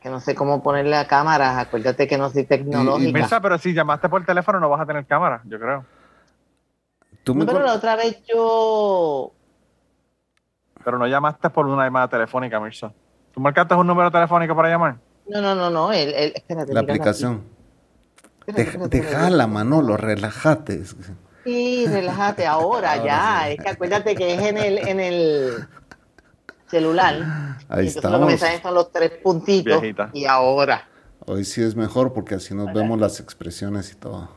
que no sé cómo ponerle a cámaras. Acuérdate que no soy tecnológica. Mirza, pero si llamaste por teléfono no vas a tener cámara, yo creo. Tú me No, pero la otra vez yo. Pero no llamaste por una llamada telefónica, Mirza. ¿Tú marcaste un número telefónico para llamar? No, no, no, no. El, el- espérate, la aplicación. Espérate, Deja- espérate, Manolo, relájate. Sí, relájate ahora, Ahora ya. sí. Es que acuérdate que es en el, en el celular. Ahí Y entonces lo que me estamos. salen son los tres puntitos. Viejita. Y ahora. Hoy sí es mejor porque así nos vemos las expresiones y todo.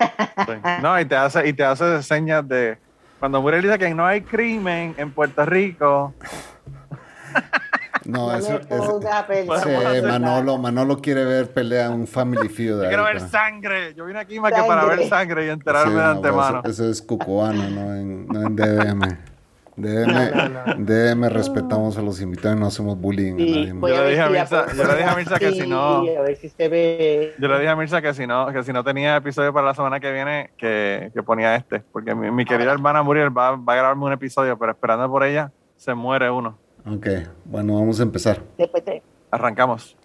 Sí. No, y te hace, y te hace señas de. Cuando Muriel dice que no hay crimen en Puerto Rico, No, No eso, me eso- ponga a pensar. sí, Manolo, Manolo quiere ver pelea un Family Feud. yo quiero ver sangre. Yo vine aquí más que para Sangre. ver sangre y enterarme Sí, de no, antemano. Eso, eso es cucubano, no en, no en DDM. DDM, DDM respetamos a los invitados y no hacemos bullying a nadie. Yo le dije a Mirza- puedo yo le dije a poner Mirza que si no- así, A ver si se ve. Yo le dije a Mirza que si no, que si no tenía episodio para la semana que viene, que, que ponía este. Porque mi, mi querida hermana Muriel va, va a grabarme un episodio, pero esperando por ella, se muere uno. Ok, bueno, vamos a empezar. Después Arrancamos.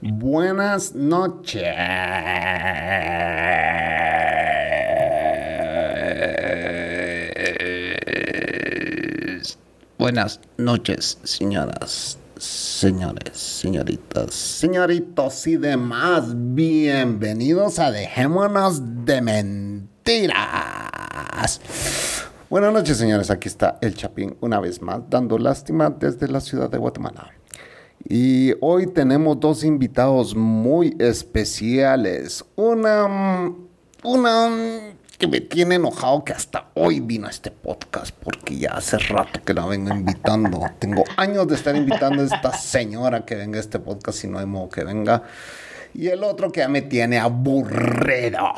Buenas noches. Buenas noches, señoras, señores, señoritas, señoritos y demás. Bienvenidos a Dejémonos de Mentiras. Buenas noches, señores. Aquí está el Chapín una vez más, dando lástima desde la ciudad de Guatemala. Y hoy tenemos dos invitados muy especiales. Una, una que me tiene enojado que hasta hoy vino a este podcast porque ya hace rato que la vengo invitando. Tengo años de estar invitando a esta señora que venga a este podcast y no hay modo que venga. Y el otro que ya me tiene aburrido.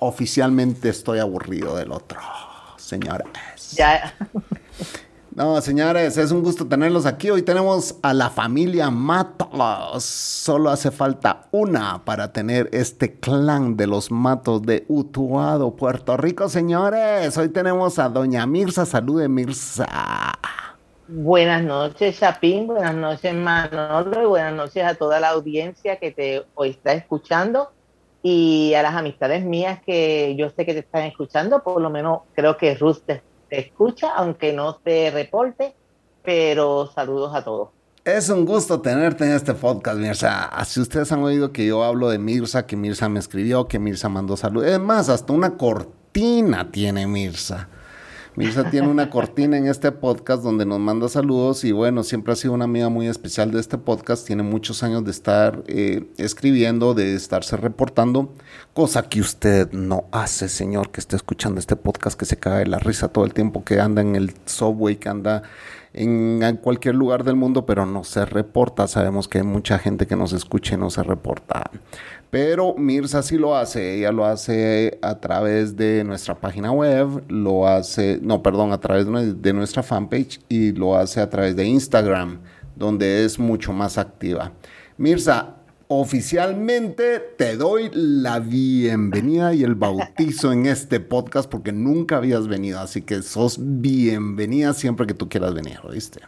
Oficialmente estoy aburrido del otro, señores. Ya. No, señores, es un gusto tenerlos aquí. Hoy tenemos a la familia Matos. Solo hace falta una para tener este clan de los Matos de Utuado, Puerto Rico, señores. Hoy tenemos a doña Mirza. Salude, Mirza. Buenas noches, Chapín. Buenas noches, Manolo. Y buenas noches a toda la audiencia que te hoy está escuchando. Y a las amistades mías que yo sé que te están escuchando. Por lo menos creo que Ruth te, te escucha, aunque no te reporte. Pero saludos a todos. Es un gusto tenerte en este podcast, Mirza. Si ustedes han oído que yo hablo de Mirza, que Mirza me escribió, que Mirza mandó salud. Es más, hasta una cortina tiene Mirza. Mirza tiene una cortina en este podcast donde nos manda saludos y bueno, siempre ha sido una amiga muy especial de este podcast. Tiene muchos años de estar eh, escribiendo, de estarse reportando, cosa que usted no hace, señor, que esté escuchando este podcast, que se cae de la risa todo el tiempo, que anda en el subway, que anda en, cualquier lugar del mundo, pero no se reporta. Sabemos que hay mucha gente que nos escucha y no se reporta. Pero Mirza sí lo hace, ella lo hace a través de nuestra página web, lo hace, no, perdón, a través de nuestra fanpage y lo hace a través de Instagram, donde es mucho más activa. Mirza, oficialmente te doy la bienvenida y el bautizo en este podcast porque nunca habías venido, así que sos bienvenida siempre que tú quieras venir, ¿oíste?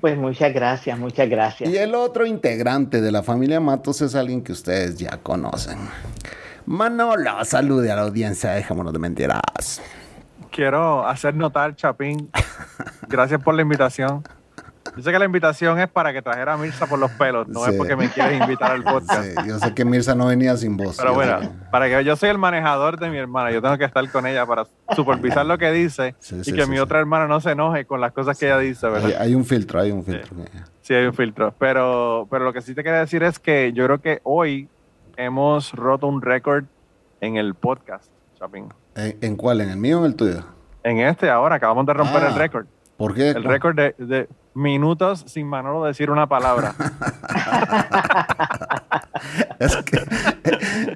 Pues muchas gracias, muchas gracias. Y el otro integrante de la familia Matos es alguien que ustedes ya conocen. Manolo, salude a la audiencia, dejémonos de mentiras. Quiero hacer notar, Chapín, gracias por la invitación. Yo sé que la invitación es para que trajera a Mirza por los pelos, no Sí. es porque me quieres invitar al podcast. Sí, yo sé que Mirza no venía sin voz. Pero bueno, que- para que yo soy el manejador de mi hermana, yo tengo que estar con ella para supervisar lo que dice Sí, y que mi otra hermana no se enoje con las cosas que ella dice, hay, ¿verdad? hay un filtro, hay un filtro. Sí, hay un filtro. Pero, pero lo que sí te quería decir es que yo creo que hoy hemos roto un récord en el podcast, Chapín. ¿En, en cuál? ¿En el mío o en el tuyo? En este ahora acabamos de romper Ah. el récord. ¿Por qué? El récord de, de minutos sin Manolo decir una palabra. Es que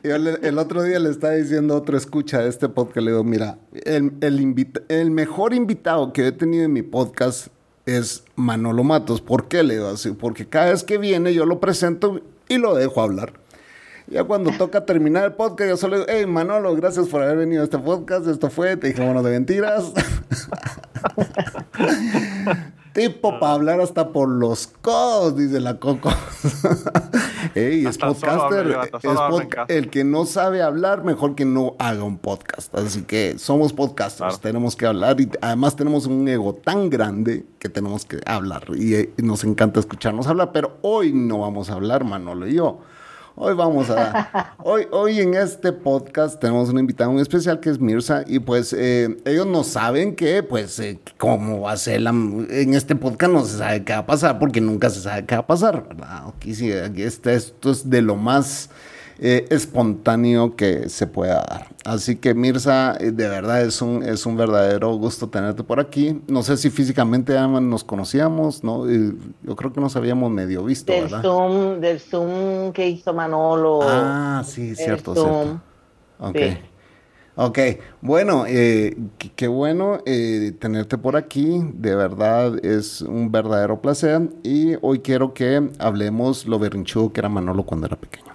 yo le- el otro día le estaba diciendo a otro escucha de este podcast, le digo, mira, el, el, invita- el mejor invitado que he tenido en mi podcast es Manolo Matos. ¿Por qué le digo así? Porque cada vez que viene yo lo presento y lo dejo hablar. Ya cuando toca terminar el podcast, yo solo digo, hey Manolo, gracias por haber venido a este podcast. Esto fue, te dije, bueno, de mentiras. Tipo para hablar hasta por los codos, dice la Coco. Ey, es solo podcaster. es podca- casa. el que no sabe hablar, mejor que no haga un podcast. Así que somos podcasters, Claro. tenemos que hablar y además tenemos un ego tan grande que tenemos que hablar y, eh, y nos encanta escucharnos hablar. Pero hoy no vamos a hablar, Manolo y yo. Hoy vamos a... hoy, hoy en este podcast tenemos un invitado muy especial que es Mirza y pues eh, ellos no saben que pues eh, cómo va a ser la... En este podcast no se sabe qué va a pasar porque nunca se sabe qué va a pasar, ¿verdad? Aquí sí, aquí está, esto es de lo más eh, espontáneo que se pueda dar. Así que Mirza, eh, de verdad es un, es un verdadero gusto tenerte por aquí. No sé si físicamente ya nos conocíamos, ¿no? Yo creo que nos habíamos medio visto, Del ¿verdad? Zoom, del Zoom que hizo Manolo. Ah, sí, cierto, Zoom. cierto. Ok. Sí. Ok, bueno, eh, qué, qué bueno eh, tenerte por aquí, de verdad es un verdadero placer y hoy quiero que hablemos lo berrinchudo que era Manolo cuando era pequeño.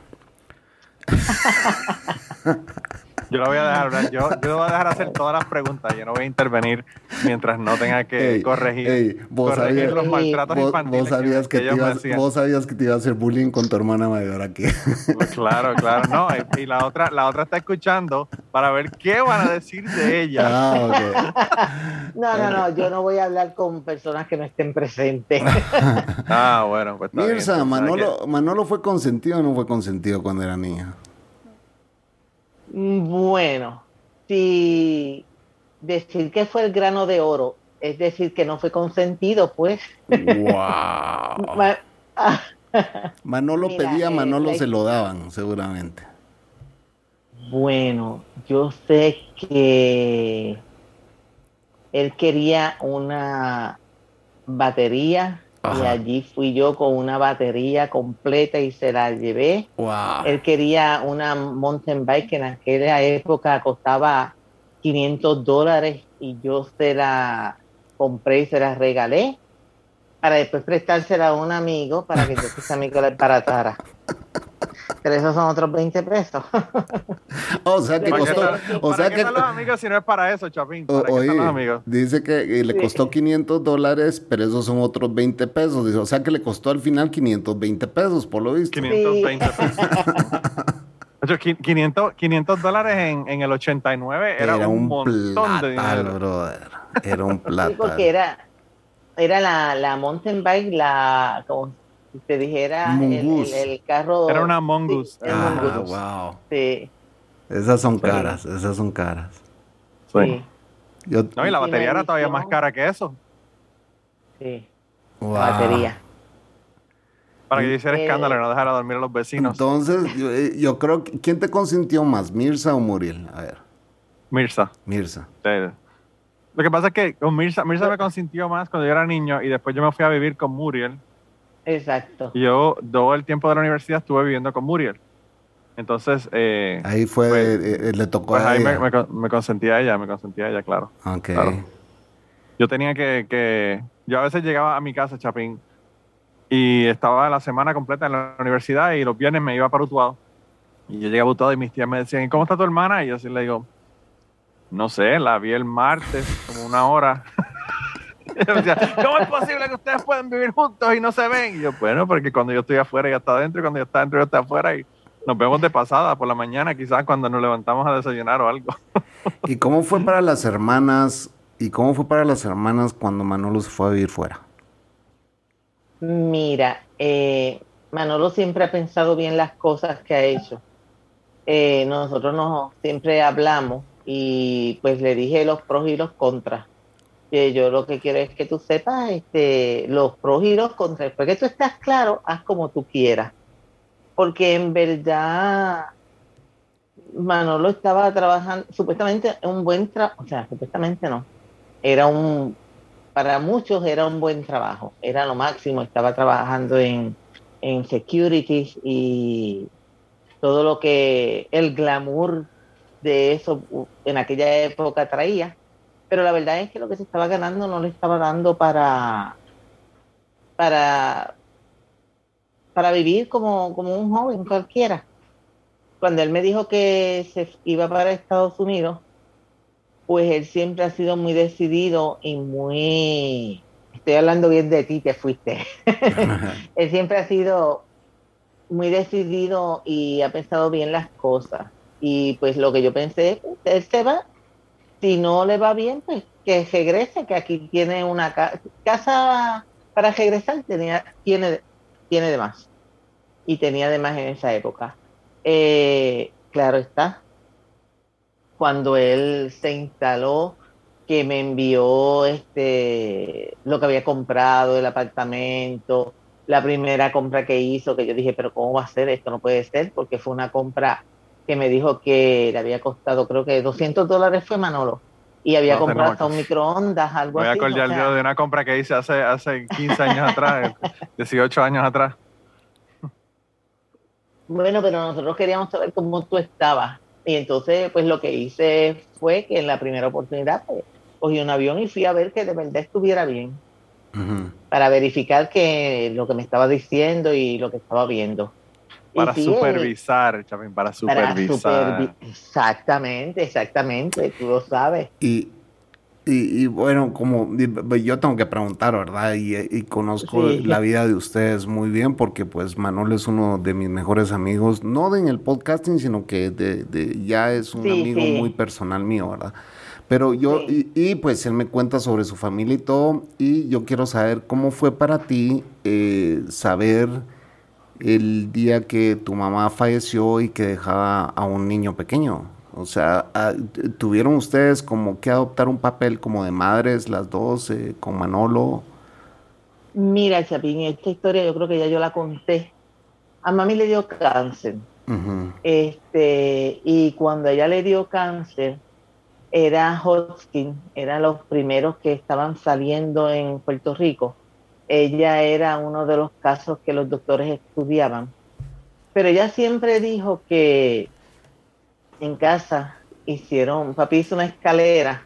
Yo lo voy a dejar hablar. Yo, yo voy a dejar hacer todas las preguntas. Yo no voy a intervenir mientras no tenga que Ey, corregir, ey, vos corregir sabías- los maltratos Vos, infantiles vos sabías que, te ellos me ibas, hacían. vos sabías que te iba a hacer bullying con tu hermana mayor aquí. Pues claro, claro. No, y, y la otra, la otra está escuchando para ver qué van a decir de ella. ah. No, no, no, yo no voy a hablar con personas que no estén presentes. Ah, bueno, pues está bien. Mirza, hay Manolo, Manolo fue consentido o no fue consentido cuando era niña. Bueno, si decir que fue el grano de oro es decir que no fue consentido, pues. ¡Wow! Ma- Manolo Mira, pedía, eh, Manolo se lo daban, seguramente. Bueno, yo sé que él quería una batería y allí fui yo con una batería completa y se la llevé. ¡Wow! Él quería una mountain bike que en aquella época costaba 500 dólares y yo se la compré y se la regalé para después prestársela a un amigo para que entonces ese amigo la embaratara. Pero esos son otros 20 pesos. O sea que ¿Para ¿Para qué costó, están- o para sea qué que, están los amigos si no es para eso, Chapín? ¿Para qué están los oye, amigos? dice que le Sí. costó 500 dólares, pero esos son otros 20 pesos. Dice, o sea que le costó al final 520 pesos, por lo visto. 520 pesos. De hecho, qui- 500, 500 dólares en, en el 89 era, Era un, un montón de platal, dinero. brother. Era un Sí, porque era, era la, la mountain bike, la, como si te dijera, el, el- Mongoose. el carro. Era una Mongoose. Sí, Ah, Mongoose. wow. Sí, Esas son Sí. caras, esas son caras. Sí. Yo, No, y la batería era todavía más cara que eso. sí, wow. la batería. Para que yo hiciera Eh, escándalo y no dejara dormir a los vecinos. Entonces, yo, eh, yo creo que. ¿Quién te consintió más, Mirza o Muriel? A ver, Mirza. Mirza. Lo que pasa es que con Mirza, Mirza me consintió más cuando yo era niño y después yo me fui a vivir con Muriel. Exacto. Yo todo el tiempo de la universidad estuve viviendo con Muriel. Entonces, eh, Ahí fue, Pues- eh, eh, le tocó pues a ahí me, ella. me, me consentía ella, me consentía ella, claro. Ok. claro. Yo tenía que, que, yo a veces llegaba a mi casa, Chapín, y estaba la semana completa en la universidad y los viernes me iba para Utuado. Y yo llegaba a Utuado y mis tías me decían, ¿y cómo está tu hermana? Y yo así le digo, no sé, la vi el martes, como una hora. Yo ¿Cómo es posible que ustedes puedan vivir juntos y no se ven? Y yo, bueno, porque cuando yo estoy afuera ella está adentro y cuando yo está adentro ella está afuera y nos vemos de pasada por la mañana, quizás cuando nos levantamos a desayunar o algo. ¿Y cómo fue para las hermanas? ¿Y cómo fue para las hermanas cuando Manolo se fue a vivir fuera? Mira, eh, Manolo siempre ha pensado bien las cosas que ha hecho. Eh, nosotros nos siempre hablamos y pues le dije los pros y los contras. Yo lo que quiero es que tú sepas este, los pros y los contras. Después que tú estás claro, haz como tú quieras. Porque en verdad Manolo estaba trabajando, supuestamente un buen trabajo, o sea, supuestamente no, era un, para muchos era un buen trabajo, era lo máximo, estaba trabajando en, en securities y todo lo que el glamour de eso en aquella época traía, pero la verdad es que lo que se estaba ganando no le estaba dando para para para vivir como, como un joven cualquiera. Cuando él me dijo que se iba para Estados Unidos, pues él siempre ha sido muy decidido y muy, estoy hablando bien de ti, te fuiste. él siempre ha sido muy decidido y ha pensado bien las cosas. Y pues lo que yo pensé, él se va, si no le va bien, pues que regrese, que aquí tiene una casa para regresar, tenía, tiene, tiene de más. Y tenía de más en esa época. Eh, claro está, cuando él se instaló, que me envió este lo que había comprado, el apartamento, la primera compra que hizo, que yo dije, pero ¿cómo va a ser esto? No puede ser, porque fue una compra que me dijo que le había costado, creo que 200 dólares fue Manolo. Y había comprado hasta un microondas, algo Voy así. Voy a acordar yo de una compra que hice hace, hace 15 años atrás, 18 años atrás. Bueno, pero nosotros queríamos saber cómo tú estabas. Y entonces, pues lo que hice fue que en la primera oportunidad pues, cogí un avión y fui a ver que de verdad estuviera bien. Uh -huh. Para verificar que lo que me estaba diciendo y lo que estaba viendo. Para sí, supervisar, Chapín, para supervisar. Para exactamente, exactamente, tú lo sabes. Y, y, y, bueno, como yo tengo que preguntar, ¿verdad? Y, y conozco sí. la vida de ustedes muy bien porque pues Manolo es uno de mis mejores amigos, no de en el podcasting, sino que de, de ya es un sí, amigo muy personal mío, ¿verdad? Pero yo, y, y, pues él me cuenta sobre su familia y todo, y yo quiero saber cómo fue para ti eh, saber el día que tu mamá falleció y que dejaba a un niño pequeño. O sea, ¿tuvieron ustedes como que adoptar un papel como de madres las dos eh, con Manolo? Mira, Chapín, esta historia yo creo que ya yo la conté. A mami le dio cáncer. Uh -huh. este, y cuando ella le dio cáncer, era Hodgkin, eran los primeros que estaban saliendo en Puerto Rico ella era uno de los casos que los doctores estudiaban. Pero ella siempre dijo que en casa hicieron, papi hizo una escalera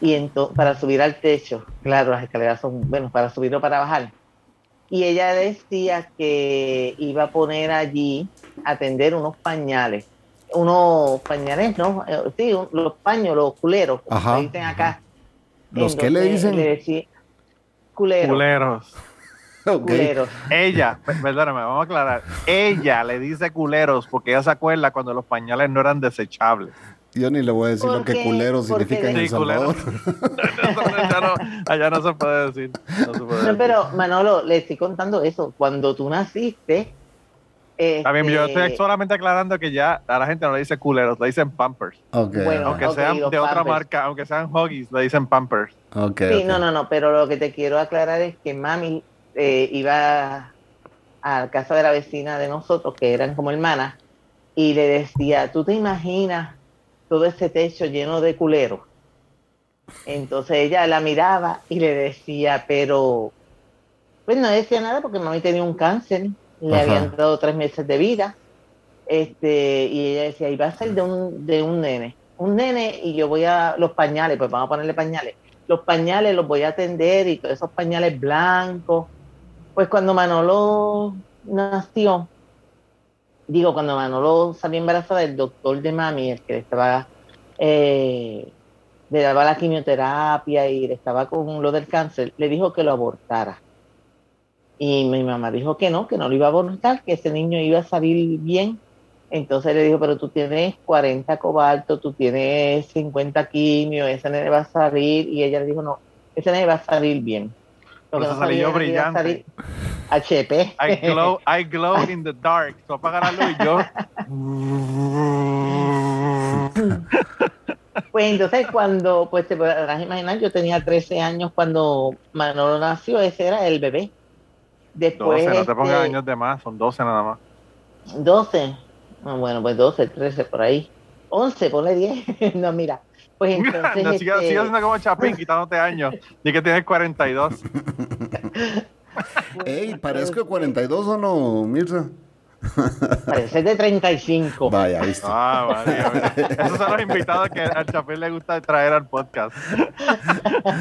y para subir al techo, claro, las escaleras son, bueno, para subir o para bajar. Y ella decía que iba a poner allí, a tender unos pañales, unos pañales, ¿no? Eh, Sí, los paños, los culeros, como dicen acá. ¿Los que le dicen? Le decía, culeros. Culeros. Okay. Culeros. Ella, perdóname, vamos a aclarar. Ella le dice culeros porque ella se acuerda cuando los pañales no eran desechables. Yo ni le voy a decir lo que culero significa en El Salvador. allá, no, allá no se puede decir. No, se puede no, pero Manolo, le estoy contando eso. Cuando tú naciste. Está bien, yo este, estoy solamente aclarando que ya a la gente no le dice culeros, le dicen pampers. Okay. Bueno, aunque sean de otra marca, aunque sean Huggies, le dicen pampers. Okay, Sí, no, no, no, pero lo que te quiero aclarar es que mami eh, iba a casa de la vecina de nosotros, que eran como hermanas, y le decía, ¿tú te imaginas todo ese techo lleno de culeros? Entonces ella la miraba y le decía, pero, pues no decía nada porque mami tenía un cáncer, le Ajá. habían dado tres meses de vida, este, y ella decía, y va a ser de un, de un nene, un nene, y yo voy a, los pañales, pues vamos a ponerle pañales, los pañales los voy a atender y todos esos pañales blancos. Pues cuando Manolo nació, digo, cuando Manolo salió embarazada, el doctor de mami, el que le estaba, eh, le daba la quimioterapia y le estaba con lo del cáncer, le dijo que lo abortara. Y mi mamá dijo que no, que no lo iba a abortar, que ese niño iba a salir bien. Entonces le dijo, pero tú tienes 40 cobalto, tú tienes 50 quimio, ese nene va a salir. Y ella le dijo, no, ese nene va a salir bien. Lo que no salí yo brillante. HP. I glow, I glow in the dark. Tú apagas la luz y yo. Pues entonces cuando, pues te podrás imaginar, yo tenía 13 años cuando Manolo nació, ese era el bebé. Después, 12, no te pongas este, años de más, son 12 nada más. 12. Ah, bueno, pues 12, 13 por ahí. 11, ponle 10. no, mira. Pues entonces. no, sigue, este, sigue haciendo como Chapín, quitándote años. Di que tienes 42. Ey, parezco 42 o no, Mirza. Parece de 35. Vaya, ¿viste? Ah, vale. Esos son los invitados que al Chapín le gusta traer al podcast.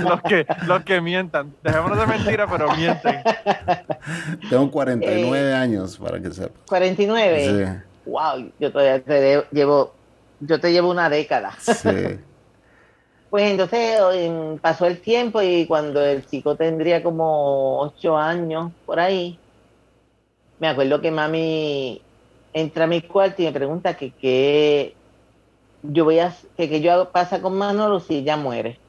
los, que, los que mientan. Dejémonos de mentira, pero mienten. Tengo 49 Eh, años, para que sepas. 49. Sí, Wow, yo todavía te de- llevo, yo te llevo una década. sí. Pues entonces pasó el tiempo y cuando el chico tendría como ocho años por ahí, me acuerdo que mami entra a mi cuarto y me pregunta que qué yo voy a que, que yo hago pasa con Manolo si ella muere.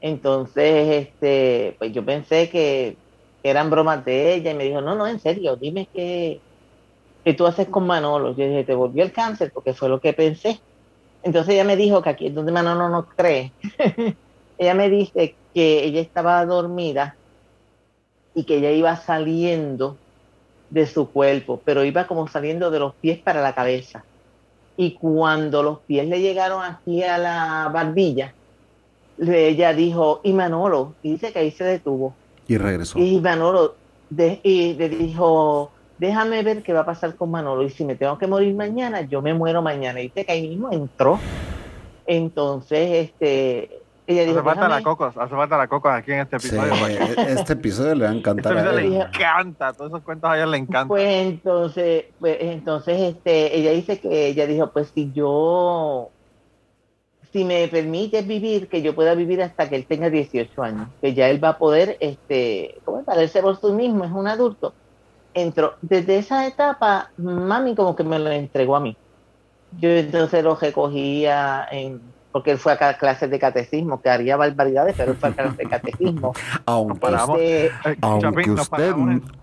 Entonces, este, pues yo pensé que eran bromas de ella y me dijo, no, no, en serio, dime qué, qué tú haces con Manolo. Yo dije, te volvió el cáncer porque fue lo que pensé. Entonces ella me dijo que aquí es donde Manolo no cree. ella me dice que ella estaba dormida y que ella iba saliendo de su cuerpo, pero iba como saliendo de los pies para la cabeza. Y cuando los pies le llegaron aquí a la barbilla, le- ella dijo, y Manolo, y dice que ahí se detuvo. Y regresó. Y Manolo de- y le dijo, déjame ver qué va a pasar con Manolo. Y si me tengo que morir mañana, yo me muero mañana. Y dice que ahí mismo entró. Entonces, este, ella dijo, Hace falta la cocos, hace falta la cocos aquí en este episodio. porque este episodio le va a Este encantar a episodio le encanta, todos esos cuentos a ella le encantan. Pues entonces, pues entonces este, ella dice que ella dijo, pues si yo, si me permites vivir, que yo pueda vivir hasta que él tenga 18 años, que ya él va a poder, este, ¿cómo es? valerse por sí mismo, es un adulto. Entró, desde esa etapa, mami como que me lo entregó a mí. Yo entonces lo recogía en, porque él fue a clases de catecismo, que haría barbaridades, pero él fue a clases de catecismo. Aunque, Paramos. Este, Eh, aunque usted,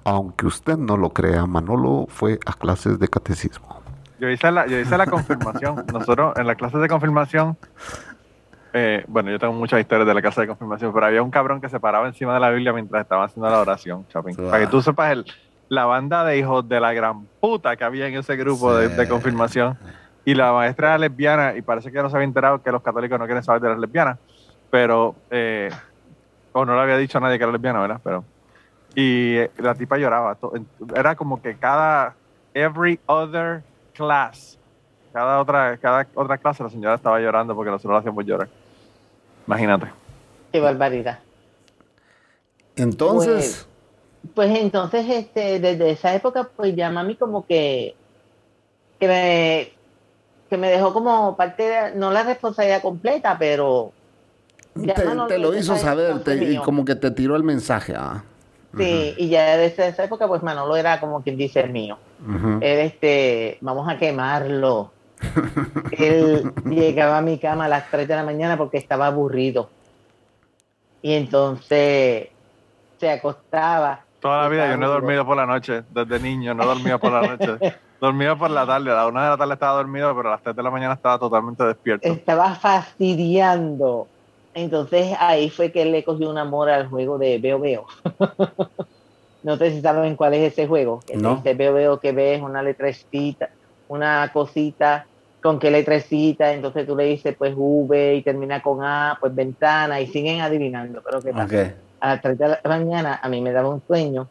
aunque usted no lo crea, Manolo fue a clases de catecismo. Yo hice la, yo hice la confirmación. Nosotros en la clase de confirmación, eh, bueno, yo tengo muchas historias de la clase de confirmación, pero había un cabrón que se paraba encima de la Biblia mientras estaba haciendo la oración, Chapín. Ah. Para que tú sepas el, la banda de hijos de la gran puta que había en ese grupo de confirmación. Y la maestra era lesbiana y parece que no se había enterado que los católicos no quieren saber de las lesbianas. Pero, eh, o no le había dicho a nadie que era lesbiana, ¿verdad? Pero, y eh, la tipa lloraba. Era como que cada, every other class, cada otra, cada otra clase la señora estaba llorando porque nosotros la hacíamos llorar. Imagínate. qué barbaridad. Entonces, Pues entonces, este, desde esa época, pues ya mami como que, que me, que me dejó como parte de, no la responsabilidad completa, pero te, lo hizo saber te- y como que te tiró el mensaje. Ah. sí, y ya desde esa época, pues Manolo era como quien dice el mío. Ujú. Él, este, vamos a quemarlo. Él llegaba a mi cama a las 3 de la mañana porque estaba aburrido. Y entonces se acostaba. Toda la vida yo no he dormido por la noche, desde niño no he dormido por la noche. Dormía por la tarde, a la una de la tarde estaba dormido, pero a las 3 de la mañana estaba totalmente despierto. estaba fastidiando. Entonces ahí fue que él le cogió un amor al juego de Veo Veo. no sé si saben cuál es ese juego. Que No. dice Veo Veo que ves una letrecita, una cosita, con qué letrecita, entonces tú le dices pues V y termina con A, pues ventana y siguen adivinando. Pero qué pasa? Ok. a las 3 de la mañana a mí me daba un sueño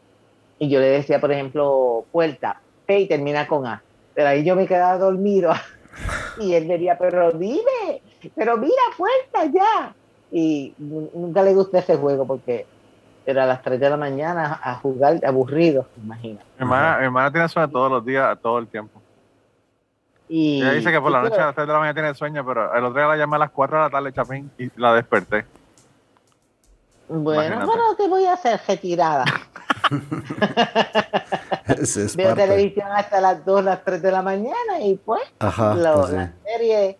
y yo le decía, por ejemplo, puerta, P y termina con A. Pero ahí yo me quedaba dormido y él me decía, pero dime, pero mira, puerta ya. Y nu- nunca le gustó ese juego porque era a las 3 de la mañana a jugar aburrido, imagina. Mi hermana, mi hermana tiene sueño todos los días, todo el tiempo. Y Ella dice que por la noche a pero- las 3 de la mañana tiene sueño, pero el otro día la llamé a las 4 de la tarde, Chapín, y la desperté. Bueno, Imagínate. bueno, ¿qué voy a hacer? Retirada. Es Veo parte. televisión hasta las 2, las 3 de la mañana y pues Ajá. Lo- pues sí. las series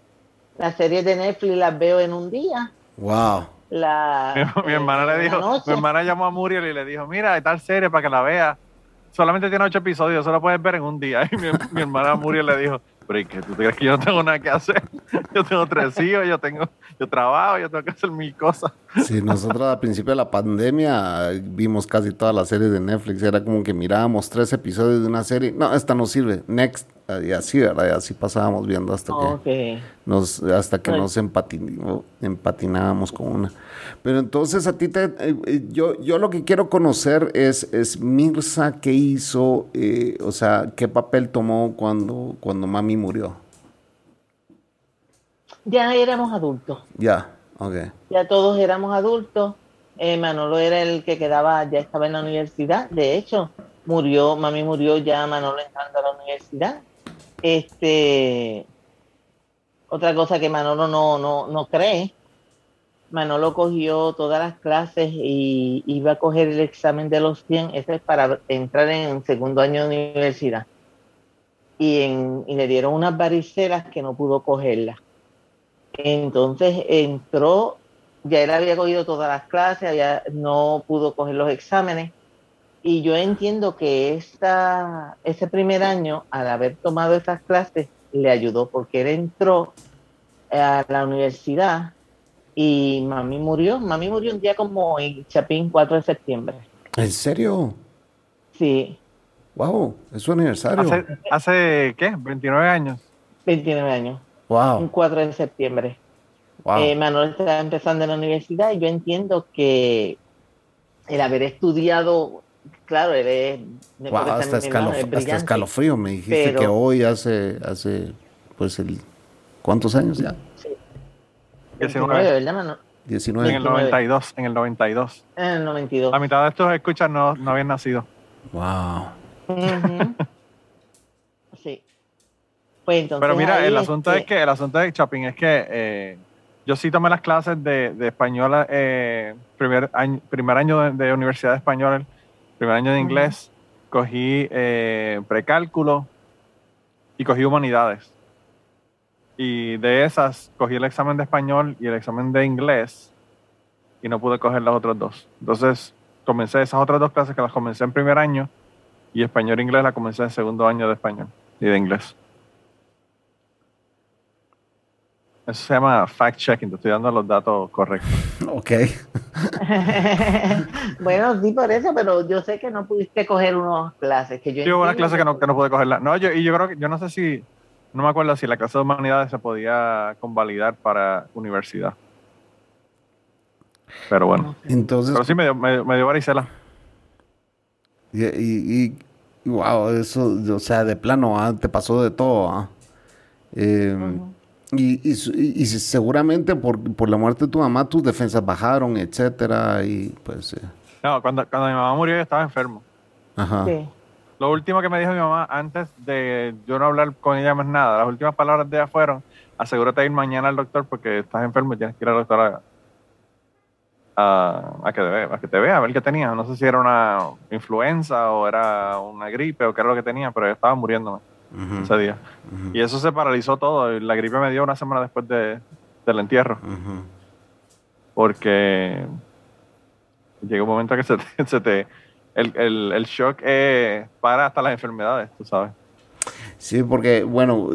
las series de Netflix las veo en un día. Wow. La, Mi, mi eh, hermana le la dijo, mi hermana llamó a Muriel y le dijo, mira, hay tal serie para que la vea. Solamente tiene ocho episodios, solo puedes ver en un día. Y mi, mi hermana Muriel le dijo, break. ¿Tú crees que yo no tengo nada que hacer? Yo tengo tres hijos, yo tengo, yo trabajo, yo tengo que hacer mil cosas. Sí, nosotros al principio de la pandemia vimos casi todas las series de Netflix. Era como que mirábamos tres episodios de una serie. No, esta no sirve. Next. Y así, ¿verdad? Y así pasábamos viendo hasta que nos, hasta que nos empatinábamos con una. Pero entonces a ti te, eh, eh, yo, yo lo que quiero conocer es, es Mirza qué hizo, eh, o sea, qué papel tomó cuando, cuando mami murió. Ya éramos adultos. Ya, ok. Ya todos éramos adultos. Manolo era el que quedaba, ya estaba en la universidad. De hecho, murió, mami murió ya Manolo entrando a la universidad. Este, otra cosa que Manolo no, no, no cree, Manolo cogió todas las clases y iba a coger el examen de los 100, ese es para entrar en segundo año de universidad. Y, le dieron unas varicelas que no pudo cogerlas. Entonces entró, ya él había cogido todas las clases, ya no pudo coger los exámenes y yo entiendo que esta, ese primer año, al haber tomado esas clases, le ayudó porque él entró a la universidad y mami murió. Mami murió un día como en Chapín, 4 de septiembre. ¿En serio? Sí. Wow, es su aniversario. ¿Hace, hace qué? ¿29 años? 29 años. Wow. Un 4 de septiembre. Wow. Eh, Manuel estaba empezando en la universidad y yo entiendo que el haber estudiado claro, él es... hasta, escalofrío me dijiste que hoy hace, hace, pues, el, ¿cuántos años ya? Sí. 19, ¿verdad, 19. En el 92, en el 92. En el 92. La mitad de estos escuchas no, no habían nacido. Wow. sí. Pues entonces, Pero mira, el asunto es que, el asunto de Chapin es que eh, yo sí tomé las clases de, de español eh, primer año, primer año de, de Universidad de Español primer año de inglés, cogí eh, precálculo y cogí humanidades. Y de esas cogí el examen de español y el examen de inglés y no pude coger las otras dos. Entonces comencé esas otras dos clases que las comencé en primer año y español e inglés la comencé en segundo año de español y de inglés. Eso se llama fact-checking, te estoy dando los datos correctos. Ok. bueno, sí, por eso, pero yo sé que no pudiste coger unas clases. Que yo sí, hubo unas clases que no, que no pude cogerlas. No, yo, y yo creo que, yo no sé si, no me acuerdo si la clase de humanidades se podía convalidar para universidad. Pero bueno. Entonces. Pero sí me dio, me, dio varicela. Y, y, wow, eso, o sea, de plano, ¿ah? te pasó de todo. Eh, y, y, seguramente por, por, la muerte de tu mamá tus defensas bajaron, etcétera, y pues... Eh. No, cuando, cuando mi mamá murió yo estaba enfermo. Ajá. Lo último que me dijo mi mamá antes de yo no hablar con ella más nada, las últimas palabras de ella fueron, asegúrate de ir mañana al doctor porque estás enfermo y tienes que ir al doctor a, a, que, te vea, a que te vea, a ver qué tenía. No sé si era una influenza o era una gripe o qué era lo que tenía, pero yo estaba muriéndome ese día. Y eso se paralizó todo. La gripe me dio una semana después de, del entierro. Porque llega un momento que se te, se te el, el, el, shock eh, para hasta las enfermedades, tú sabes. Sí, porque, bueno,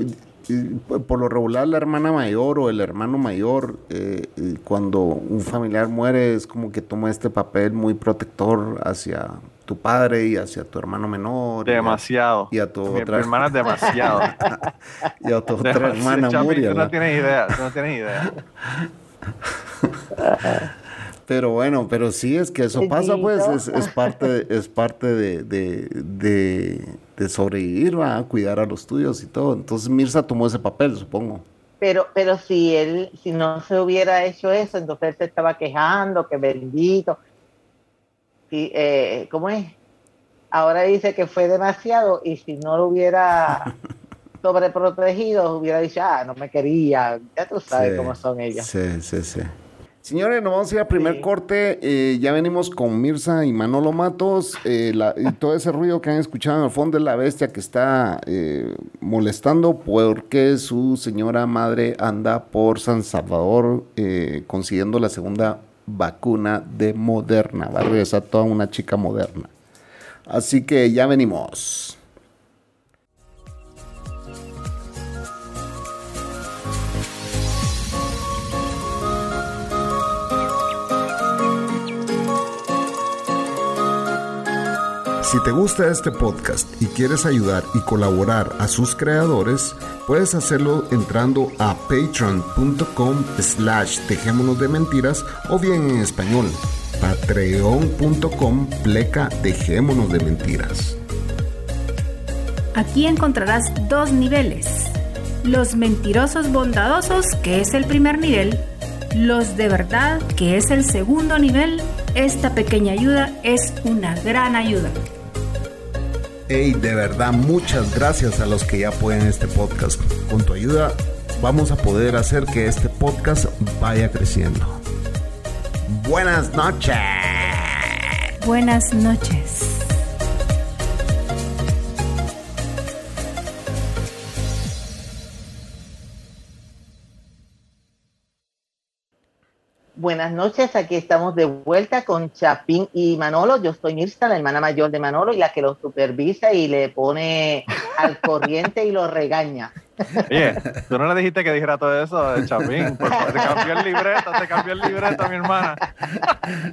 por lo regular la hermana mayor o el hermano mayor, eh, cuando un familiar muere, es como que toma este papel muy protector hacia tu padre y hacia tu hermano menor. Demasiado. Y a, tu Mi otra hermana es demasiado. y a tu otra hermana Muriel. Tú no tienes idea, tú no tienes idea. pero bueno, pero sí es que eso pasa, pues, es, es parte, es parte de, de, de, de sobrevivir, va a cuidar a los tuyos y todo. Entonces Mirza tomó ese papel, supongo. Pero, pero si él, si no se hubiera hecho eso, entonces él se estaba quejando, que bendito, eh, ¿cómo es? Ahora dice que fue demasiado y si no lo hubiera sobreprotegido, hubiera dicho, ah, no me quería. Ya tú sabes cómo son ellas. Sí, sí, sí. Señores, nos vamos a ir a primer corte. Eh, ya venimos con Mirza y Manolo Matos. Eh, y todo ese ruido que han escuchado en el fondo es la bestia que está molestando porque su señora madre anda por San Salvador consiguiendo la segunda vacuna de Moderna. Va a regresar toda una chica moderna. Así que ya venimos. Si te gusta este podcast y quieres ayudar y colaborar a sus creadores, puedes hacerlo entrando a patreon.com slash dejémonos de mentiras o bien en español, patreon.com pleca dejémonos de mentiras. Aquí encontrarás dos niveles. Los mentirosos bondadosos, que es el primer nivel, los de verdad, que es el segundo nivel, esta pequeña ayuda es una gran ayuda. Hey, de verdad, muchas gracias a los que ya apoyan este podcast. Con tu ayuda vamos a poder hacer que este podcast vaya creciendo. Buenas noches. Buenas noches. Buenas noches, aquí estamos de vuelta con Chapín y Manolo. Yo soy Mirza, la hermana mayor de Manolo y la que lo supervisa y le pone al corriente y lo regaña. Oye, tú no le dijiste que dijera todo eso de Chapín. Te cambió el libreto, te cambió el libreto, mi hermana.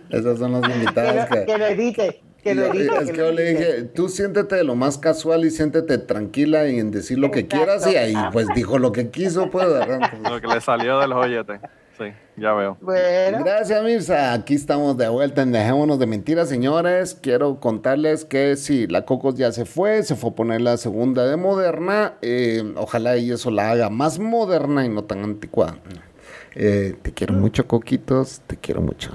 Esas son las invitadas que, que, lo edite. Que lo edite, es que, yo le dije, tú siéntete de lo más casual y siéntete tranquila y en decir lo que quieras y ahí pues dijo lo que quiso, pues. Lo que le salió del joyete. Sí, ya veo. Gracias, Mirza. Aquí estamos de vuelta en Dejémonos de Mentiras, señores. Quiero contarles que sí, la Cocos ya se fue, se fue a poner la segunda de moderna. Eh, ojalá y eso la haga más moderna y no tan anticuada. Eh, te quiero mucho, Coquitos, te quiero mucho.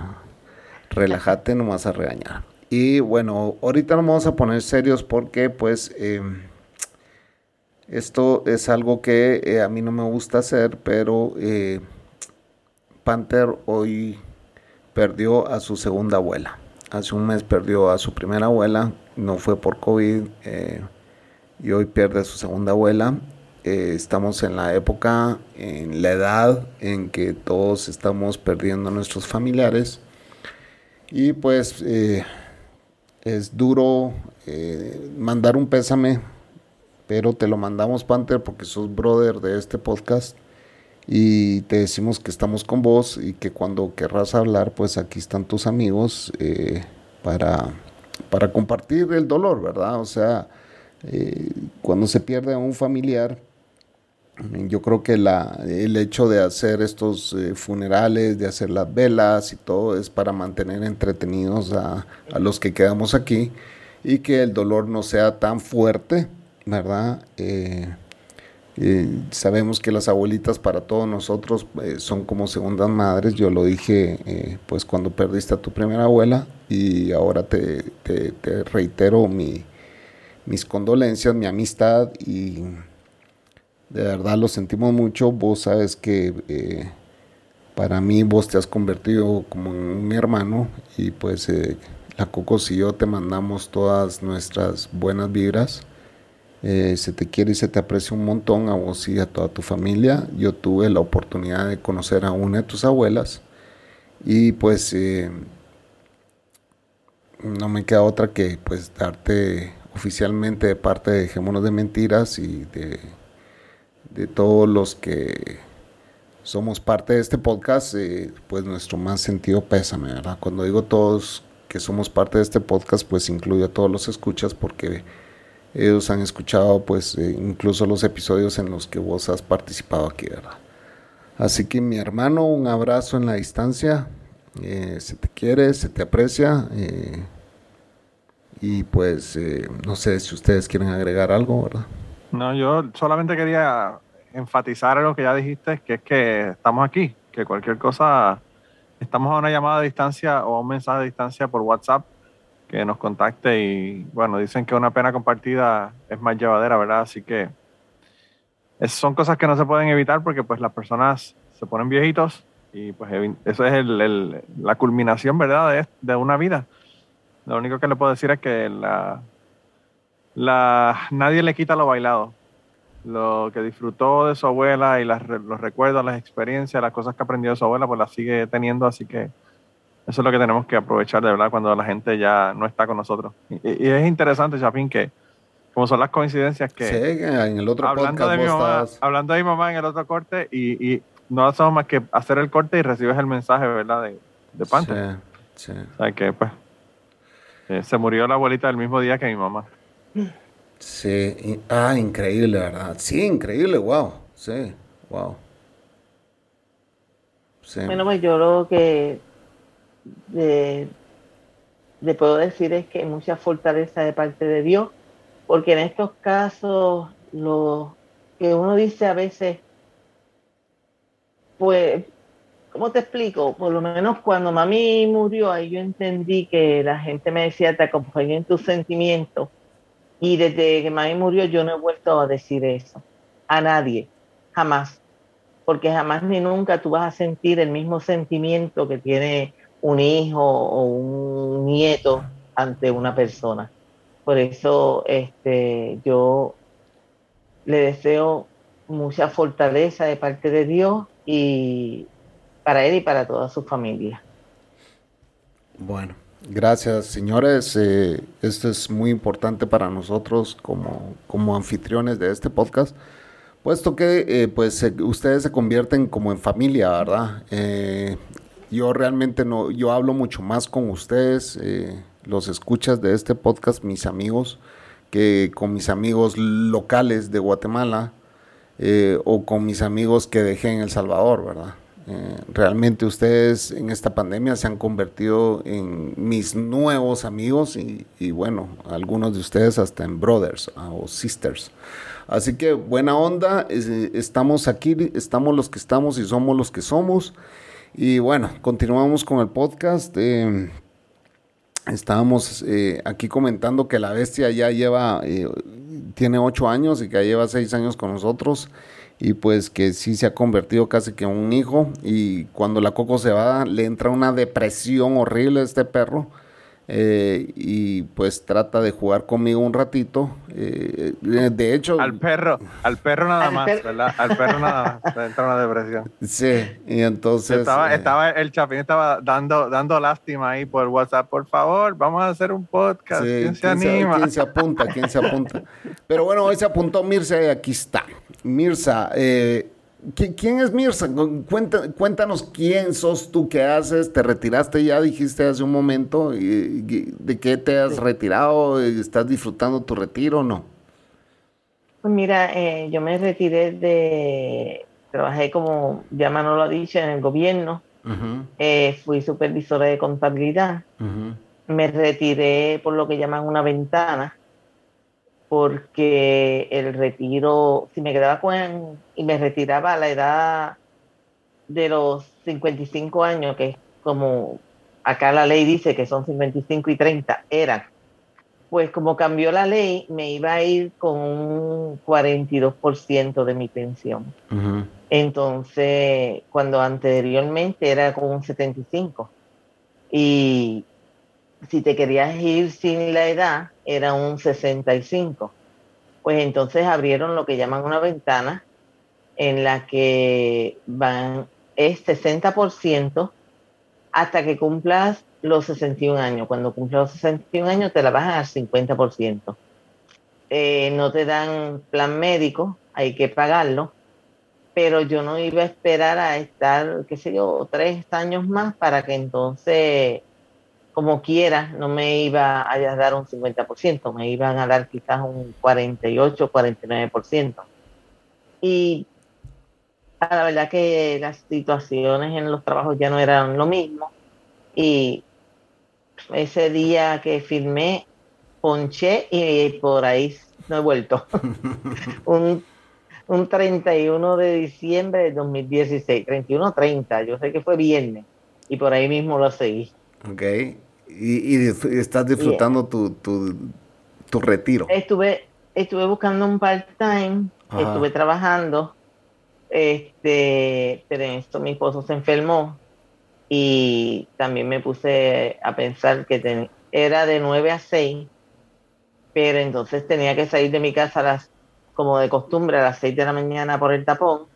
Relájate, no vas a regañar. Y bueno, ahorita nos vamos a poner serios porque pues... Eh, esto es algo que a mí no me gusta hacer, pero Panther hoy perdió a su segunda abuela. Hace un mes perdió a su primera abuela, no fue por COVID, eh, y hoy pierde a su segunda abuela. Eh, estamos en la época, en la edad en que todos estamos perdiendo a nuestros familiares. Y pues eh, es duro mandar un pésame, pero te lo mandamos, Panther, porque sos brother de este podcast y te decimos que estamos con vos y que cuando querrás hablar, pues aquí están tus amigos eh, para, para compartir el dolor, ¿verdad? O sea, eh, cuando se pierde a un familiar, yo creo que la, el hecho de hacer estos eh, funerales, de hacer las velas y todo, es para mantener entretenidos a, a, los que quedamos aquí y que el dolor no sea tan fuerte, ¿verdad? Sabemos que las abuelitas para todos nosotros eh, son como segundas madres. Yo lo dije eh, pues cuando perdiste a tu primera abuela y ahora te, reitero mi, mis condolencias, mi amistad y de verdad lo sentimos mucho. Vos sabes que eh, para mí vos te has convertido como en un hermano y pues la Cocos y yo te mandamos todas nuestras buenas vibras eh, se te quiere y se te aprecia un montón a vos y a toda tu familia. Yo tuve la oportunidad de conocer a una de tus abuelas y pues eh, no me queda otra que pues darte oficialmente de parte de Dejémonos de Mentiras y de, de todos los que somos parte de este podcast, eh, pues nuestro más sentido pésame. Cuando digo todos que somos parte de este podcast, pues incluye a todos los escuchas porque ellos han escuchado pues eh, incluso los episodios en los que vos has participado aquí, ¿verdad? Así que mi hermano, un abrazo en la distancia, eh, se te quiere, se te aprecia eh, y pues no sé si ustedes quieren agregar algo, ¿verdad? No, yo solamente quería enfatizar algo que ya dijiste, que es que estamos aquí, que cualquier cosa, estamos a una llamada de distancia o a un mensaje de distancia por WhatsApp que nos contacte y bueno, dicen que una pena compartida es más llevadera, ¿verdad? Así que son cosas que no se pueden evitar porque pues las personas se ponen viejitos y pues eso es el, la culminación, ¿verdad? De, una vida. Lo único que le puedo decir es que la, la, nadie le quita lo bailado. Lo que disfrutó de su abuela y los recuerdos, las experiencias, las cosas que aprendió de su abuela, pues las sigue teniendo, así que eso es lo que tenemos que aprovechar de verdad cuando la gente ya no está con nosotros. Y, es interesante, Chapín, que como son las coincidencias que... Sí, en el otro hablando de mi mamá, Hablando de mi mamá en el otro corte y, no hacemos más que hacer el corte y recibes el mensaje, ¿verdad? De, de Panther. Sí, sí. O sea que, pues... Eh, se murió la abuelita el mismo día que mi mamá. Sí, ah, increíble, ¿verdad? Sí, increíble, wow. Sí, wow. Bueno, pues yo lo que le, puedo decir es que hay mucha fortaleza de parte de Dios, porque en estos casos lo que uno dice a veces, pues, ¿cómo te explico? Por lo menos cuando mami murió, ahí yo entendí que la gente me decía, te acompañé en tus sentimientos. Y desde que mami murió, yo no he vuelto a decir eso a nadie, jamás porque jamás ni nunca tú vas a sentir el mismo sentimiento que tiene un hijo o un nieto ante una persona. Por eso este, yo le deseo mucha fortaleza de parte de Dios y para él y para toda su familia. Bueno, gracias señores. Eh, esto es muy importante para nosotros como, como anfitriones de este podcast Puesto que eh, pues ustedes se convierten como en familia, ¿verdad? Eh, yo realmente no, yo hablo mucho más con ustedes, eh, los escuchas de este podcast, mis amigos, que con mis amigos locales de Guatemala o con mis amigos que dejé en El Salvador, ¿verdad? realmente ustedes en esta pandemia se han convertido en mis nuevos amigos y, y bueno, algunos de ustedes hasta en brothers ah, o sisters. Así que buena onda, estamos aquí, estamos los que estamos y somos los que somos. Y bueno, continuamos con el podcast. Eh, estábamos eh, aquí comentando que la bestia ya lleva, eh, tiene ocho años y que lleva seis años con nosotros. Y pues que sí se ha convertido casi que en un hijo. Y cuando la Coco se va le entra una depresión horrible a este perro eh, y pues trata de jugar conmigo un ratito. Eh, de hecho... Al perro, al perro nada más, ¿verdad? Al perro nada más, entra una depresión. Sí, y entonces... Estaba, eh, estaba el Chapín estaba dando, dando lástima ahí por WhatsApp, por favor, vamos a hacer un podcast. ¿Quién se anima? ¿Quién se apunta? ¿Quién se apunta? Pero bueno, hoy se apuntó Mirza y aquí está. Mirza, eh, ¿Quién es Mirza? cuéntanos quién sos tú, qué haces, te retiraste ya, dijiste hace un momento, ¿de qué te has retirado? ¿Estás disfrutando tu retiro o no? Pues mira, eh, yo me retiré de, trabajé como ya Manolo ha dicho, en el gobierno, eh, fui supervisora de contabilidad, me retiré por lo que llaman una ventana, porque el retiro, si me quedaba con y me retiraba a la edad de los 55 años, que es como acá la ley dice que son 55 y 30, eran, pues como cambió la ley, me iba a ir con un 42% de mi pensión. Entonces, cuando anteriormente era con un 75. Y si te querías ir sin la edad, era un 65. Pues entonces abrieron lo que llaman una ventana en la que van es 60% hasta que cumplas los 61 años. Cuando cumplas los 61 años te la bajan al 50%. Eh, no te dan plan médico, hay que pagarlo, pero yo no iba a esperar a estar, qué sé yo, tres años más para que entonces como quiera, no me iba a dar un 50%, me iban a dar quizás un 48, 49%. Y la verdad que las situaciones en los trabajos ya no eran lo mismo. Y ese día que filmé, ponché y por ahí no he vuelto. un, un 31 de diciembre de 2016, 31-30, yo sé que fue viernes y por ahí mismo lo seguí. Ok. Y, estás disfrutando tu, tu, retiro. Estuve, estuve buscando un part-time, estuve trabajando, este, pero en esto mi esposo se enfermó y también me puse a pensar que era de 9 a 6, pero entonces tenía que salir de mi casa a las, como de costumbre a las 6 de la mañana por el tapón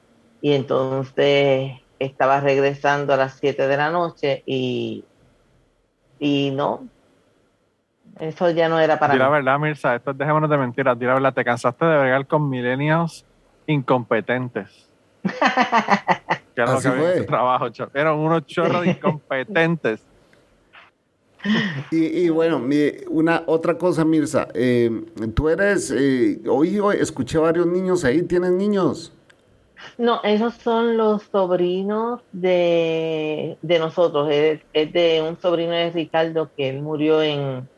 y entonces estaba regresando a las 7 de la noche y y no, eso ya no era para mí. la verdad, Mirza, esto dejémonos de mentiras. La verdad, te cansaste de bregar con milenios incompetentes. Que era lo que había en trabajo. Eran unos chorros incompetentes. Y, bueno, una otra cosa, Mirza, eh, tú eres, eh, oí, escuché varios niños ahí, ¿tienen niños? No, esos son los sobrinos de, nosotros, es, de un sobrino de Ricardo que murió en,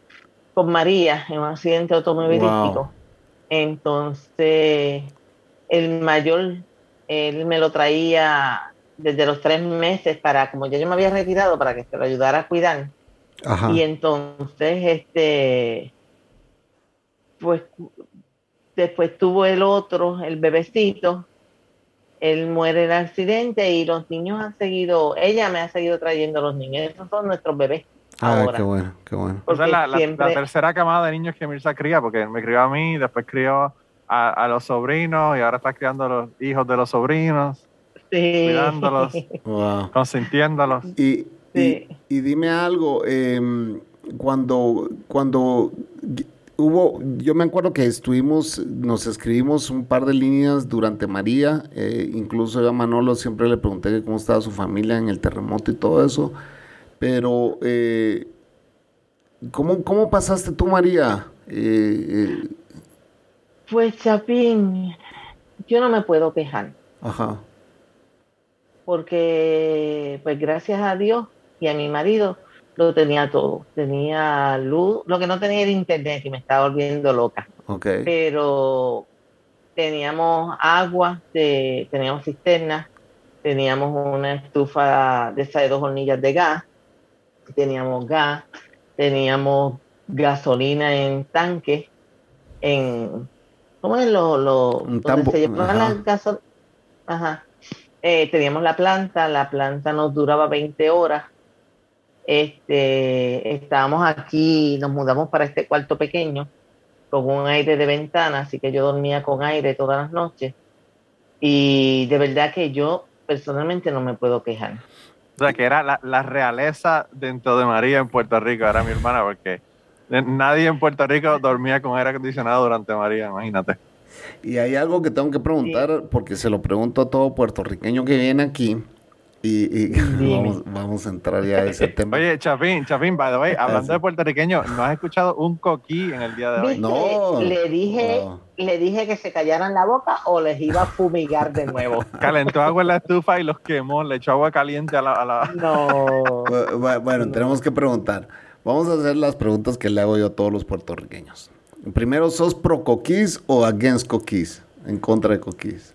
con María en un accidente automovilístico. Entonces, el mayor, él me lo traía desde los tres meses para, como ya yo me había retirado, para que se lo ayudara a cuidar. Y entonces, este, pues después tuvo el otro, el bebecito, él muere en el accidente y los niños han seguido, ella me ha seguido trayendo los niños, esos son nuestros bebés. Ah, qué bueno, qué bueno. O sea, la, tercera camada de niños que Mirza cría, porque me crió a mí, después crió a, los sobrinos y ahora está criando a los hijos de los sobrinos, cuidándolos, consintiéndolos. Y, y, dime algo, em, cuando, cuando hubo, yo me acuerdo que estuvimos, nos escribimos un par de líneas durante María, eh, incluso yo a Manolo siempre le pregunté cómo estaba su familia en el terremoto y todo eso, pero eh, ¿cómo, ¿cómo, pasaste tú, María? Eh, pues, Chapín, yo no me puedo quejar. Ajá. Porque, pues gracias a Dios, y a mi marido lo tenía todo. Tenía luz, lo que no tenía era internet y me estaba volviendo loca. Okay. Pero teníamos agua, teníamos cisternas, teníamos una estufa de esas de dos hornillas de gas, teníamos gas, teníamos gasolina en tanque, en ¿cómo es lo, lo donde se la gasolina? Ajá. Eh, teníamos la planta, la planta nos duraba 20 horas este, estábamos aquí, nos mudamos para este cuarto pequeño con un aire de ventana, así que yo dormía con aire todas las noches. Y de verdad que yo personalmente no me puedo quejar. O sea, que era la, realeza dentro de María en Puerto Rico, era mi hermana, porque nadie en Puerto Rico dormía con aire acondicionado durante María, imagínate. Y hay algo que tengo que preguntar, porque se lo pregunto a todo puertorriqueño que viene aquí. Y, vamos, a entrar ya a ese tema. Oye, Chapín, Chapín, by the way, hablando de puertorriqueño, ¿no has escuchado un coquí en el día de hoy? No. Le dije, le dije que se callaran la boca o les iba a fumigar de nuevo. Calentó agua en la estufa y los quemó, le echó agua caliente a la... A la... No. Bueno, tenemos que preguntar. Vamos a hacer las preguntas que le hago yo a todos los puertorriqueños. Primero, ¿sos pro coquís o against coquís? En contra de coquís.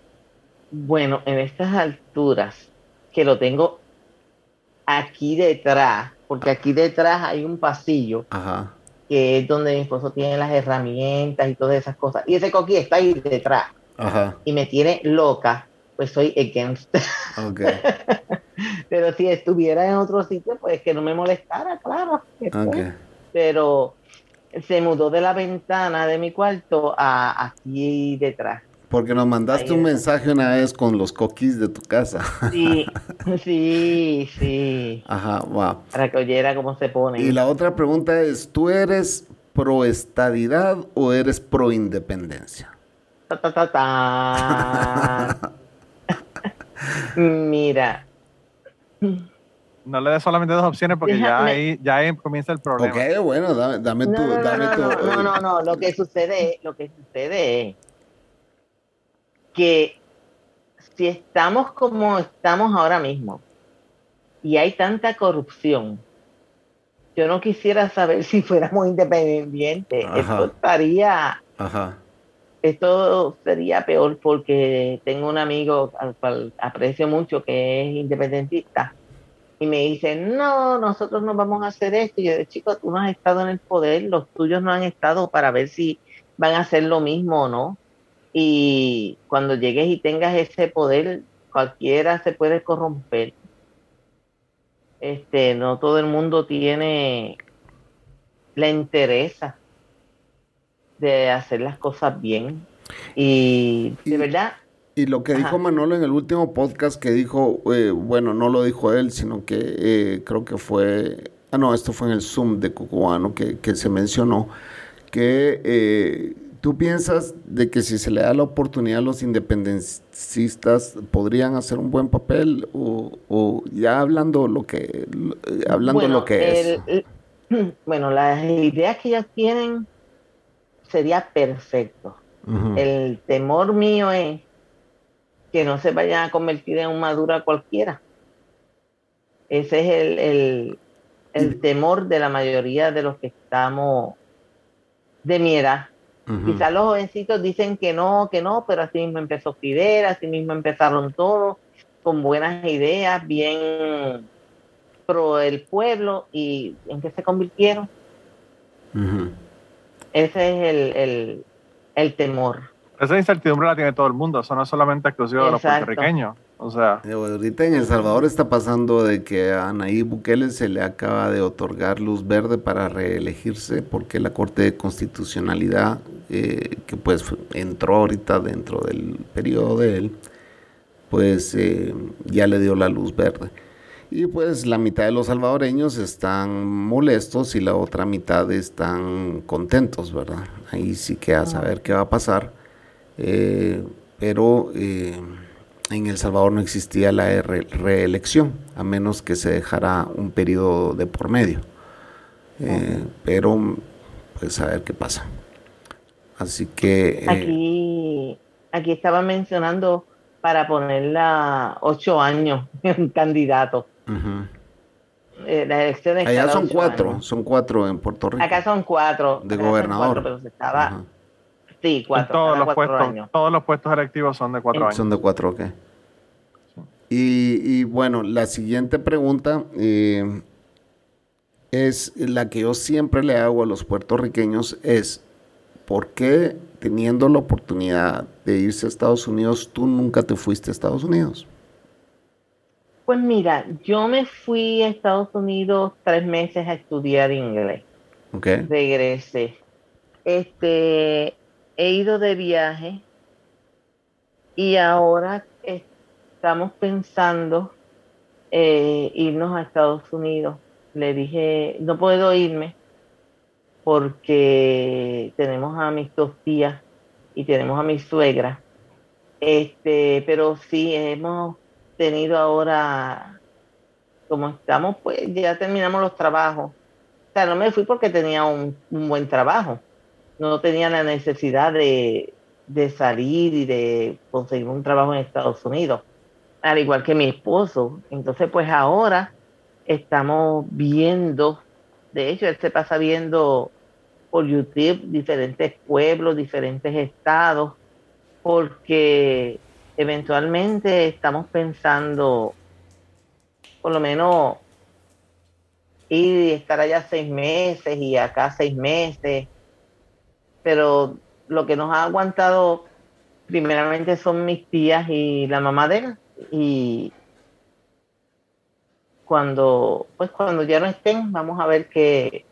Bueno, en estas alturas que lo tengo aquí detrás, porque aquí detrás hay un pasillo que es donde mi esposo tiene las herramientas y todas esas cosas. Y ese coquí está ahí detrás y me tiene loca, pues soy against. Pero si estuviera en otro sitio, pues que no me molestara, claro. Pero se mudó de la ventana de mi cuarto a aquí detrás. Porque nos mandaste un mensaje una vez con los coquis de tu casa. Sí, sí, sí. Ajá, wow. Para que oyera cómo se pone. Y la otra pregunta es, ¿tú eres pro estadidad o eres pro independencia? Ta, ta, ta, Mira. No le des solamente dos opciones porque ya ahí, ya ahí comienza el problema. Ok, bueno, dame, dame tu... No, dame no, tu, no, no, no, lo que sucede, lo que sucede es que si estamos como estamos ahora mismo y hay tanta corrupción, yo no quisiera saber si fuéramos independientes. Esto estaría, esto sería peor porque tengo un amigo al cual aprecio mucho que es independentista y me dice, no, nosotros no vamos a hacer esto. Y yo, chico, tú no has estado en el poder, los tuyos no han estado para ver si van a hacer lo mismo o no y cuando llegues y tengas ese poder, cualquiera se puede corromper. Este, no todo el mundo tiene la interesa de hacer las cosas bien. Y de verdad. Y lo que dijo Manolo en el último podcast que dijo, eh, bueno, no lo dijo él, sino que eh, creo que fue, ah, no, esto fue en el Zoom de Cucubano que, que se mencionó, que eh, ¿Tú piensas de que si se le da la oportunidad a los independencistas podrían hacer un buen papel o, ya hablando lo que hablando lo que es? Bueno, las ideas que ellos tienen sería perfecto. El temor mío es que no se vayan a convertir en un madura cualquiera. Ese es el, el, el temor de la mayoría de los que estamos de mi edad. Quizás los jovencitos dicen que no, que no, pero así mismo empezó Fidel, así mismo empezaron todos, con buenas ideas, bien pro el pueblo, y ¿en qué se convirtieron? Ese es el, el, el temor. Esa incertidumbre la tiene todo el mundo, eso no es solamente exclusivo de los puertorriqueños. O sea, ahorita en El Salvador está pasando de que a Nayib Bukele se le acaba de otorgar luz verde para reelegirse porque la Corte de Constitucionalidad, eh, que pues entró ahorita dentro del periodo de él, pues eh, ya le dio la luz verde. Y pues la mitad de los salvadoreños están molestos y la otra mitad están contentos, ¿verdad? Ahí sí que a saber qué va a pasar. pero en El Salvador no existía la reelección, a menos que se dejara un periodo de por medio. Eh, pero, pues a ver qué pasa. Así que... Eh, aquí, aquí estaba mencionando para ponerla ocho años en candidato. Eh, las elecciones Allá son cuatro, son cuatro en Puerto Rico. Acá son cuatro. De gobernador. pero se estaba, Sí, cuatro. Todos los, puestos, todos los puestos electivos son de cuatro años. Son de cuatro, ok. Y, bueno, la siguiente pregunta eh, es la que yo siempre le hago a los puertorriqueños es, ¿por qué teniendo la oportunidad de irse a Estados Unidos, tú nunca te fuiste a Estados Unidos? Pues mira, yo me fui a Estados Unidos tres meses a estudiar inglés. Okay. Regresé. Este, he ido de viaje y ahora estamos pensando eh, irnos a Estados Unidos. Le dije, no puedo irme porque tenemos a mis dos tías y tenemos a mi suegra. Este, pero sí hemos tenido ahora, como estamos, pues ya terminamos los trabajos. O sea, no me fui porque tenía un buen trabajo no tenía la necesidad de, salir y de conseguir un trabajo en Estados Unidos, al igual que mi esposo. Entonces, pues ahora estamos viendo, de hecho, él se pasa viendo por YouTube diferentes pueblos, diferentes estados, porque eventualmente estamos pensando, por lo menos, ir y estar allá seis meses y acá seis meses. Pero lo que nos ha aguantado primeramente son mis tías y la mamá de él. Y cuando pues cuando ya no estén vamos a ver qué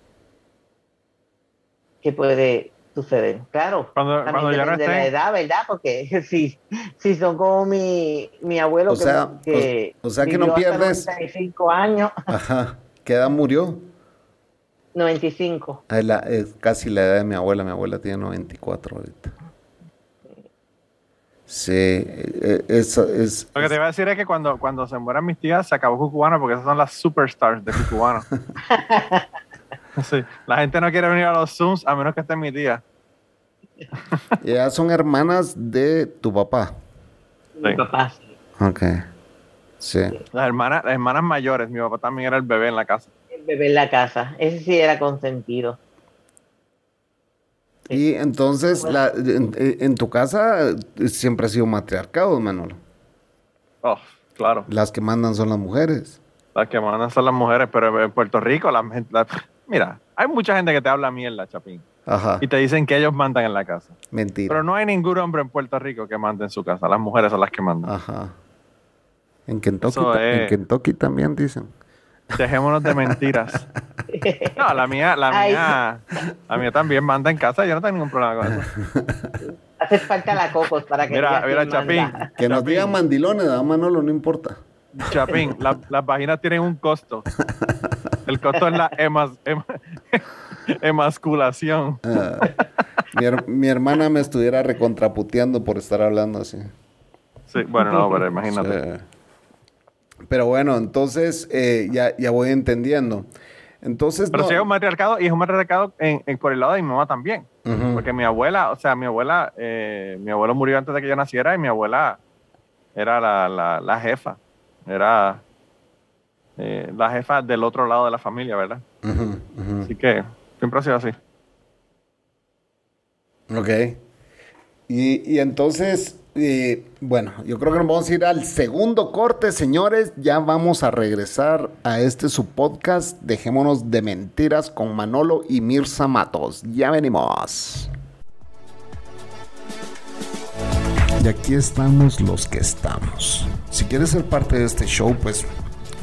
qué puede suceder claro cuando, cuando ya no estén la edad verdad porque si, si son como mi, mi abuelo o sea, que, o, sea que no pierdes 95 años ajá ¿qué edad murió? 95. Es, casi la edad de mi abuela. Mi abuela tiene 94 ahorita. Sí, e, e, es, es, Lo que te iba a decir es que cuando, cuando se mueran mis tías se acabó Cucubano porque esas son las superstars de Cucubano. sí, la gente no quiere venir a los Zooms a menos que esté mi tía. Ellas son hermanas de tu papá. Mi papá. Ok. Sí. Las hermanas, las hermanas mayores. Mi papá también era el bebé en la casa bebé en la casa. Ese sí era consentido. Y entonces, la, en, tu casa eh, siempre ha sido matriarcado, Manolo. Oh, claro. Las que mandan son las mujeres. Las que mandan son las mujeres, pero en Puerto Rico, la, mira, hay mucha gente que te habla mierda, Chapín. Ajá. Y te dicen que ellos mandan en la casa. Mentira. Pero no hay ningún hombre en Puerto Rico que mande en su casa. Las mujeres son las que mandan. Ajá. En Kentucky, en Kentucky también dicen. Dejémonos de mentiras. No, la mía, la mía, la mía también manda en casa, yo no tengo ningún problema con eso. Hace falta la cocos para que Mira, mira, Chapín. Que nos digan mandilones, a Manolo, no importa. Chapín, las vaginas tienen un costo. El costo es la emasculación. Ah, mi, hermana me estuviera recontraputeando por estar hablando así. Sí, bueno, no, pero imagínate. Pero bueno, entonces eh, ya, ya voy entendiendo. Entonces, Pero no- sí es un matriarcado y es un matriarcado en, en- por el lado de mi mamá también. Porque mi abuela, o sea, mi abuela, eh, mi abuelo murió antes de que yo naciera y mi abuela era la, la- la jefa. Era eh, la jefa del otro lado de la familia, ¿verdad? Así que siempre ha sido así. Ok. Y, y entonces, eh, bueno, yo creo que nos vamos a ir al segundo corte, señores. Ya vamos a regresar a este su podcast. Dejémonos de mentiras con Manolo y Mirza Matos. Ya venimos. Y aquí estamos los que estamos. Si quieres ser parte de este show, pues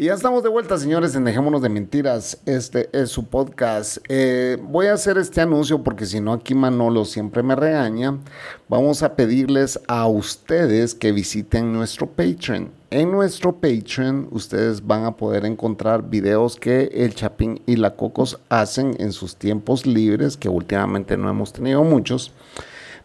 Y ya estamos de vuelta, señores, en Dejémonos de Mentiras. Este es su podcast. Eh, voy a hacer este anuncio porque si no, aquí Manolo siempre me regaña. Vamos a pedirles a ustedes que visiten nuestro Patreon. En nuestro Patreon, ustedes van a poder encontrar videos que el Chapín y la Cocos hacen en sus tiempos libres, que últimamente no hemos tenido muchos.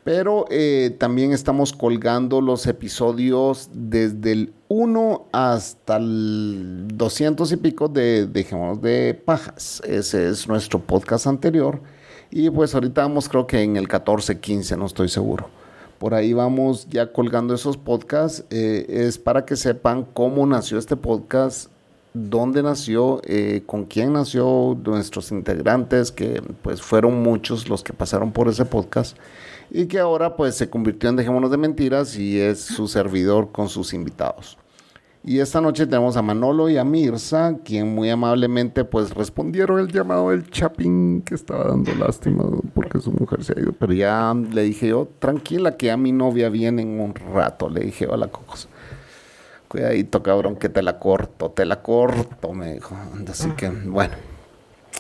Pero eh, también estamos colgando los episodios desde el 1 hasta el 200 y pico de Dejémonos de Pajas. Ese es nuestro podcast anterior. Y pues ahorita vamos creo que en el 14, 15, no estoy seguro. Por ahí vamos ya colgando esos podcasts. Eh, es para que sepan cómo nació este podcast, dónde nació, eh, con quién nació, nuestros integrantes, que pues fueron muchos los que pasaron por ese podcast y que ahora pues se convirtió en Dejémonos de Mentiras y es su servidor con sus invitados. Y esta noche tenemos a Manolo y a Mirza, quien muy amablemente pues respondieron el llamado del Chapín que estaba dando lástima porque su mujer se ha ido. Pero ya le dije yo, tranquila que a mi novia viene en un rato, le dije yo a la Cocos. Cuidadito cabrón que te la corto, te la corto, me dijo. Así que bueno,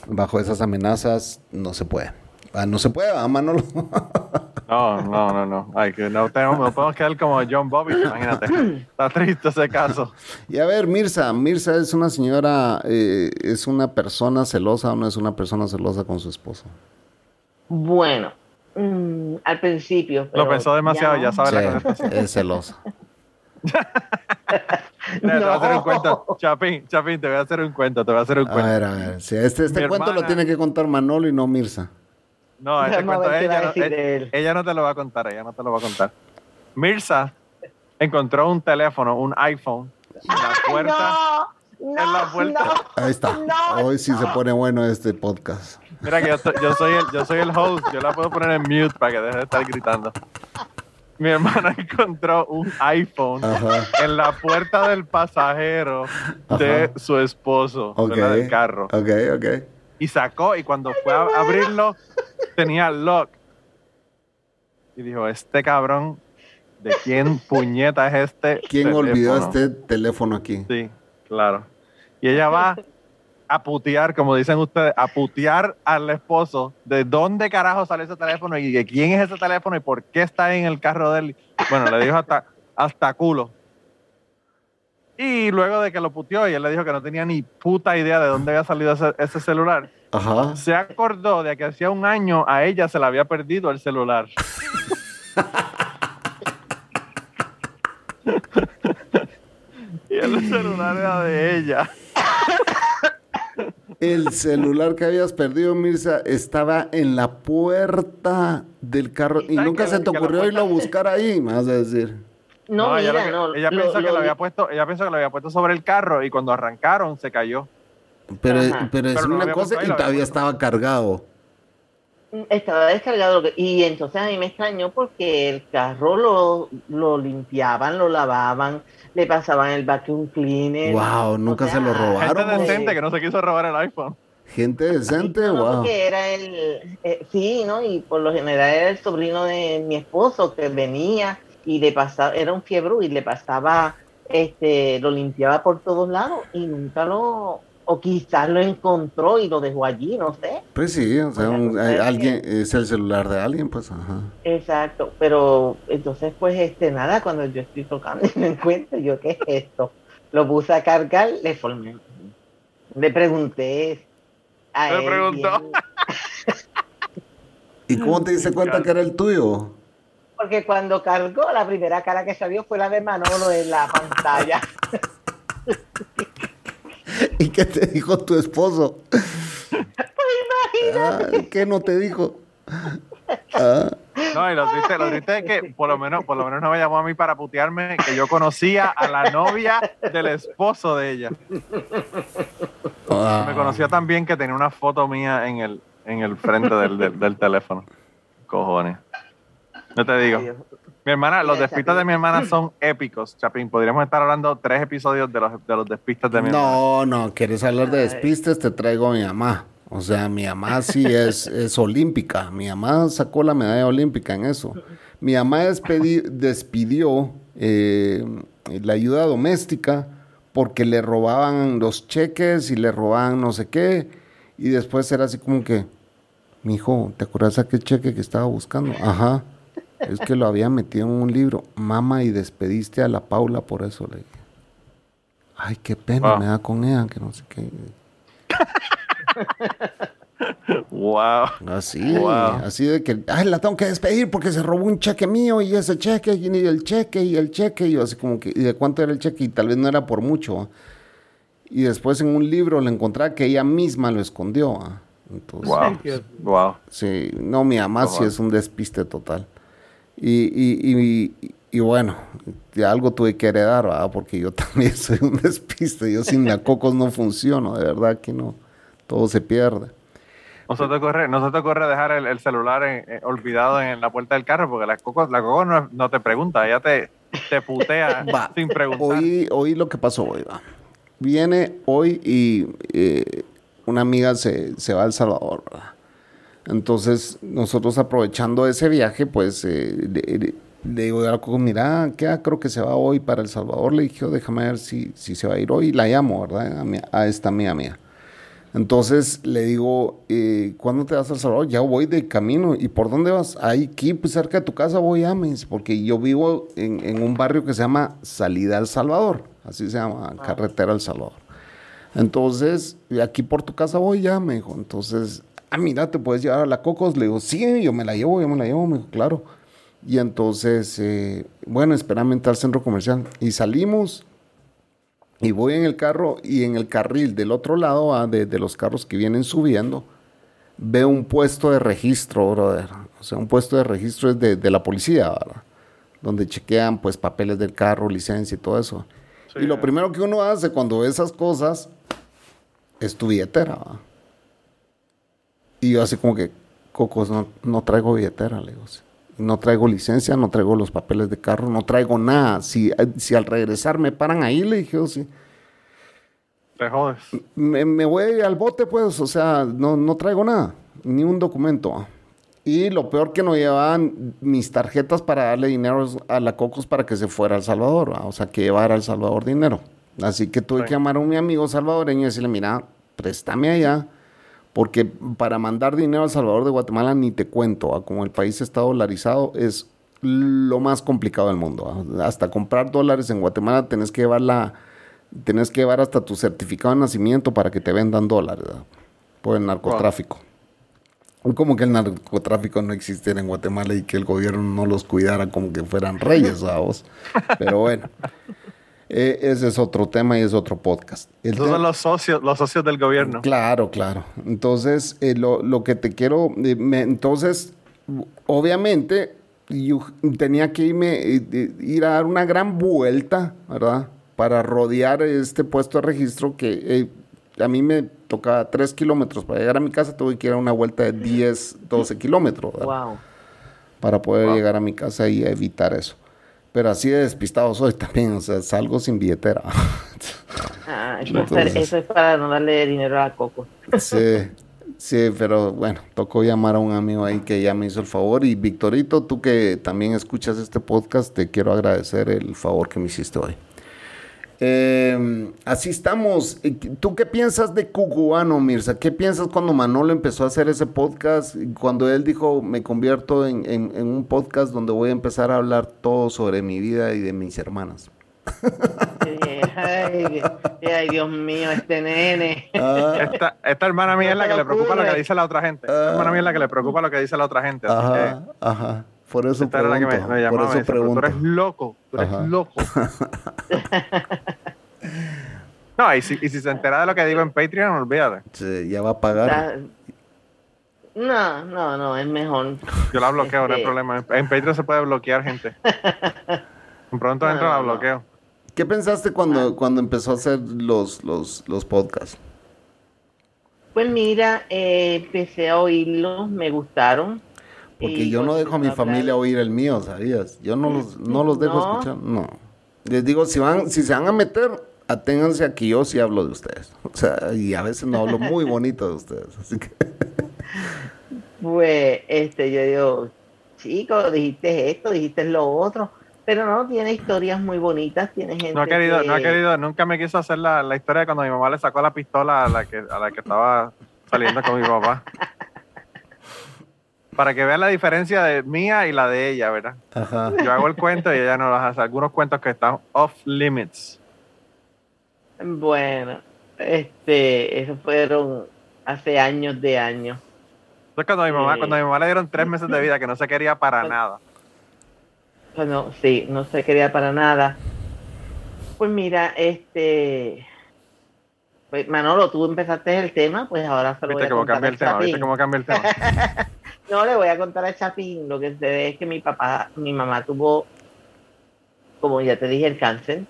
bajo esas amenazas no se puede. Ah, no se puede, ¿verdad, Manolo. No, no, no, no. Ay, que no, tenemos, no podemos quedar como John Bobby, imagínate. Está triste ese caso. Y a ver, Mirza, Mirza es una señora, eh, es una persona celosa o no es una persona celosa con su esposo. Bueno, mm, al principio. Lo pensó demasiado, ya, no. sabe la contestación. es celosa. Mira, Te voy a hacer un No. cuento. Chapín, Chapín, te voy a hacer un cuento, te voy a hacer un A cuento. ver, a ver. sí, este este cuento lo tiene que contar Manolo y no Mirza. No, este cuento ella, no, ella te lo va a contar, ella no te lo va a contar. Mirza encontró un teléfono, un iPhone, en la puerta. No, en la no, puerta. no. Ahí está. No, Hoy sí se pone bueno este podcast. Mira que yo, soy el, yo soy el host, yo la puedo poner en mute para que deje de estar gritando. Mi hermana encontró un iPhone Ajá. en la puerta del pasajero de su esposo, Ok. ¿verdad? del carro. Ok, ok. Y sacó, y cuando fue a abrirlo, tenía lock. Y dijo, este cabrón, ¿de quién puñeta es este ¿Quién olvidó teléfono?" este teléfono aquí? Sí, claro. Y ella va a putear, como dicen ustedes, a putear al esposo de dónde carajo sale ese teléfono y de quién es ese teléfono y por qué está en el carro de él. Bueno, le dijo hasta, hasta culo. Y luego de que lo puteó y él le dijo que no tenía ni puta idea de dónde había salido ese, ese celular, Ajá. se acordó de que hacía un año a ella se le había perdido el celular. y el celular era de ella. El celular que habías perdido, Mirza, estaba en la puerta del carro y ¿Sabes nunca que se te ocurrió irlo a buscar ahí, me vas a decir. No, ella, mira, lo que- no. ella lo- pensó que lo- lo había puesto, ella pensó que lo había puesto sobre el carro y cuando arrancaron se cayó. Pero, pero es Pero una cosa y todavía estaba cargado. Estaba descargado. Y entonces a mí me extrañó porque el carro lo, lo limpiaban, lo lavaban, le pasaban el vacuum cleaner. Wow, nunca se lo robaron. Gente decente que no se quiso robar el iPhone. Gente decente, No, wow. porque era el, eh, sí, ¿no? Y por lo general era el sobrino de mi esposo que venía y le pasaba, era un fiebre y le pasaba, este, lo limpiaba por todos lados y nunca lo, o quizás lo encontró y lo dejó allí, no sé. Pues sí, o sea, un- hay- alguien, es el celular de alguien, pues, ajá. Exacto, pero entonces pues este nada, cuando yo estoy tocando y me encuentro, yo qué es esto, lo puse a cargar, le formé, le pregunté a él preguntó. ¿Y cómo te diste cuenta que era el tuyo? porque cuando cargó la primera cara que salió fue la de Manolo en la pantalla. ¿Y qué te dijo tu esposo? Ah, ¿Qué no te dijo? Ah, No, y lo triste, lo triste es que por lo menos, por lo menos no me llamó a mí para putearme que yo conocía a la novia del esposo de ella. ah. Me conocía tan bien que tenía una foto mía en el, en el frente del, del- del teléfono. Cojones. No te digo. Ay. Mi hermana, los despistas de mi hermana son épicos, Chapín. Podríamos estar hablando tres episodios de los, de los despistas de mi hermana. No, no, quieres hablar de Ay. despistes, te traigo a mi mamá. O sea, mi mamá sí es, es olímpica. Mi mamá sacó la medalla olímpica en eso. Mi mamá despedi- despidió eh, la ayuda doméstica porque le robaban los cheques y le robaban no sé qué. Y después era así como que, mijo, ¿te acuerdas aquel cheque que estaba buscando? Ajá. Es que lo había metido en un libro. Mama, y despediste a la Paula por eso, le dije. Ay, qué pena Wow. me da con ella, que no sé qué. Wow. Así, Wow. así de que, ay, la tengo que despedir porque se robó un cheque mío y ese cheque y el cheque y el cheque. Y yo así como que, ¿y de cuánto era el cheque? Y tal vez no era por mucho. Y después en un libro le encontraba que ella misma lo escondió. Entonces, Wow. Wow. Sí, no, mi mamá sí es un despiste total. Y, y, y, y bueno, algo tuve que heredar, ¿verdad? Porque yo también soy un despiste. Yo sin la cocos no funciono, de verdad que no. Todo se pierde. No se te ocurre, no se te ocurre dejar el, el celular en- eh, olvidado en la puerta del carro porque la coco, la coco no, no te pregunta, ella te, te putea Va, sin preguntar. Oí, oí lo que pasó hoy, va. Viene hoy y eh, una amiga se, se va a El Salvador, ¿verdad? Entonces, nosotros aprovechando ese viaje, pues eh, le, digo a la Coco, mira, ¿qué? creo que se va hoy para El Salvador. Le dije, "Oh, déjame ver si, si se va a ir hoy. La llamo, ¿verdad? A, mi- a esta amiga mía. Entonces le digo, eh, ¿cuándo te vas a El Salvador? Ya voy de camino. ¿Y por dónde vas? Ahí, aquí, pues, cerca de tu casa voy a, porque yo vivo en, en un barrio que se llama Salida al Salvador. Así se llama, Carretera al Salvador. Entonces, de aquí por tu casa voy ya, me dijo. Entonces, ah, mira, ¿te puedes llevar a la Cocos? Le digo, sí, yo me la llevo, yo me la llevo, me dijo, claro. Y entonces, eh, bueno, espérame entrar al centro comercial. Y salimos y voy en el carro y en el carril del otro lado, ah, de, de los carros que vienen subiendo, veo un puesto de registro, brother. O sea, un puesto de registro es de, de la policía, ¿verdad? Donde chequean, pues, papeles del carro, licencia y todo eso. Sí. Y lo primero que uno hace cuando ve esas cosas es tu billetera, ¿va? Y yo así como que, Cocos, no, no traigo billetera, le digo. No traigo licencia, no traigo los papeles de carro, no traigo nada. Si, si al regresar me paran ahí, le dije, yo sí. Te jodes. Me, me voy al bote, pues, o sea, no, no traigo nada, ni un documento. Y lo peor que no llevaban mis tarjetas para darle dinero a la Cocos para que se fuera a El Salvador, ¿va? o sea, que llevara a El Salvador dinero. Así que tuve Sí. que llamar a un mi amigo salvadoreño y decirle, mira, préstame allá, porque para mandar dinero a El Salvador de Guatemala ni te cuento, ¿va? como el país está dolarizado, es lo más complicado del mundo. ¿va? Hasta comprar dólares en Guatemala tenés que llevar la, tenés que llevar hasta tu certificado de nacimiento para que te vendan dólares por el narcotráfico. Como que el narcotráfico no existiera en Guatemala y que el gobierno no los cuidara como que fueran reyes, vos. Pero bueno, eh, ese es otro tema y es otro podcast. El Esos tema- son los socios, los socios del gobierno. Claro, claro. Entonces, eh, lo, lo que te quiero, eh, me- entonces, obviamente, yo tenía que irme, eh, ir a dar una gran vuelta, ¿verdad? Para rodear este puesto de registro que eh, a mí me tocaba 3 kilómetros. Para llegar a mi casa tuve que ir a una vuelta de 10, 12 kilómetros, ¿verdad? Wow. Para poder Wow. llegar a mi casa y evitar eso. Pero así de despistado soy también, o sea, salgo sin billetera. Ah, eso, es Entonces- para, eso es para no darle dinero a Coco. Sí, sí, pero bueno, tocó llamar a un amigo ahí que ya me hizo el favor. Y Victorito, tú que también escuchas este podcast, te quiero agradecer el favor que me hiciste hoy. Eh, así estamos. ¿Tú qué piensas de Cucubano, Mirza? ¿Qué piensas cuando Manolo empezó a hacer ese podcast? Cuando él dijo, me convierto en, en- en un podcast donde voy a empezar a hablar todo sobre mi vida y de mis hermanas. Ay, Dios- ay, Dios mío, este nene. Ah, Esta, esta hermana mía es la que le preocupa lo que dice la otra gente. Esta hermana mía es la que le preocupa lo que dice la otra gente. Así ajá, ajá. Por eso esta era la que me, pregunto. me por eso "Pero tú pregunto. eres loco, tú eres Ajá. loco. no, y si, y si se entera de lo que digo en Patreon, olvídate. Sí, ya va a pagar. No, no, no, es mejor. Yo la bloqueo, no hay Este- problema. En- Patreon se puede bloquear gente. Pronto No, entro, la no. bloqueo. ¿Qué pensaste Ah. cuando, cuando empezó a hacer los, los, los podcasts? Pues mira, eh, empecé a oírlos, me gustaron. Porque Y yo no dejo a mi familia oír el mío, ¿sabías? Yo no los, no los dejo No. escuchar, no. Les digo, si van, si se van a meter, aténganse a que yo sí hablo de ustedes. O sea, y a veces no hablo muy bonito de ustedes, así que... Pues, este, yo digo, chico, dijiste esto, dijiste lo otro, pero no, tiene historias muy bonitas, tiene gente No ha querido, que- no ha querido, nunca me quiso hacer la, la historia de cuando mi mamá le sacó la pistola a la que, a la que estaba saliendo con mi papá. Para que vean la diferencia de mía y la de ella, ¿verdad? Ajá. Yo hago el cuento y ella no lo hace. Algunos cuentos que están off limits. Bueno, este, esos fueron hace años de años. Entonces cuando mi mamá, Sí. cuando a mi mamá le dieron tres meses de vida que no se quería para nada. Cuando, sí, no se quería para nada. Pues mira, este, pues Manolo, tú empezaste el tema, pues ahora se lo voy Viste a cómo contar cambia a el tema, viste cómo cambia el tema. No, le voy a contar a Chapín. Lo que se ve es que mi papá, mi mamá tuvo, como ya te dije, el cáncer.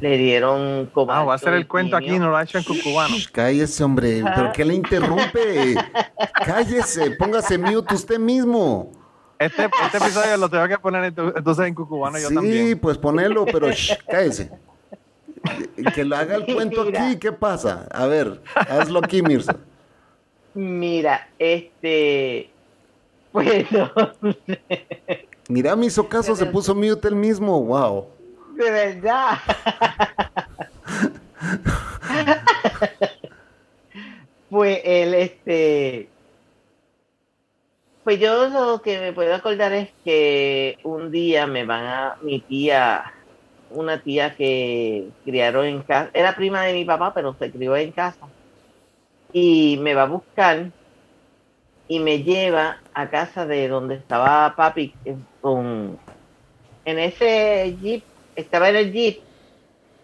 Le dieron como. Ah, voy a hacer el cuento aquí, no lo ha hecho en cucubano. Shh, Cállese, hombre. ¿Pero qué le interrumpe? Cállese. Póngase mute usted mismo. Este, este episodio lo tengo que poner entonces en cucubano yo sí, también. pues ponelo, pero shh, cállese. Que lo haga el cuento Mira. aquí. ¿Qué pasa? A ver, hazlo aquí, Mirza. Mira, este. Bueno, Mira, me hizo caso, se puso mute el mismo. Wow. de verdad. pues él, este. Pues yo lo que me puedo acordar es que un día me van a. Mi tía, una tía que criaron en casa, era prima de mi papá, pero se crió en casa. Y me va a buscar y me lleva a casa de donde estaba papi eh, con en ese jeep estaba en el jeep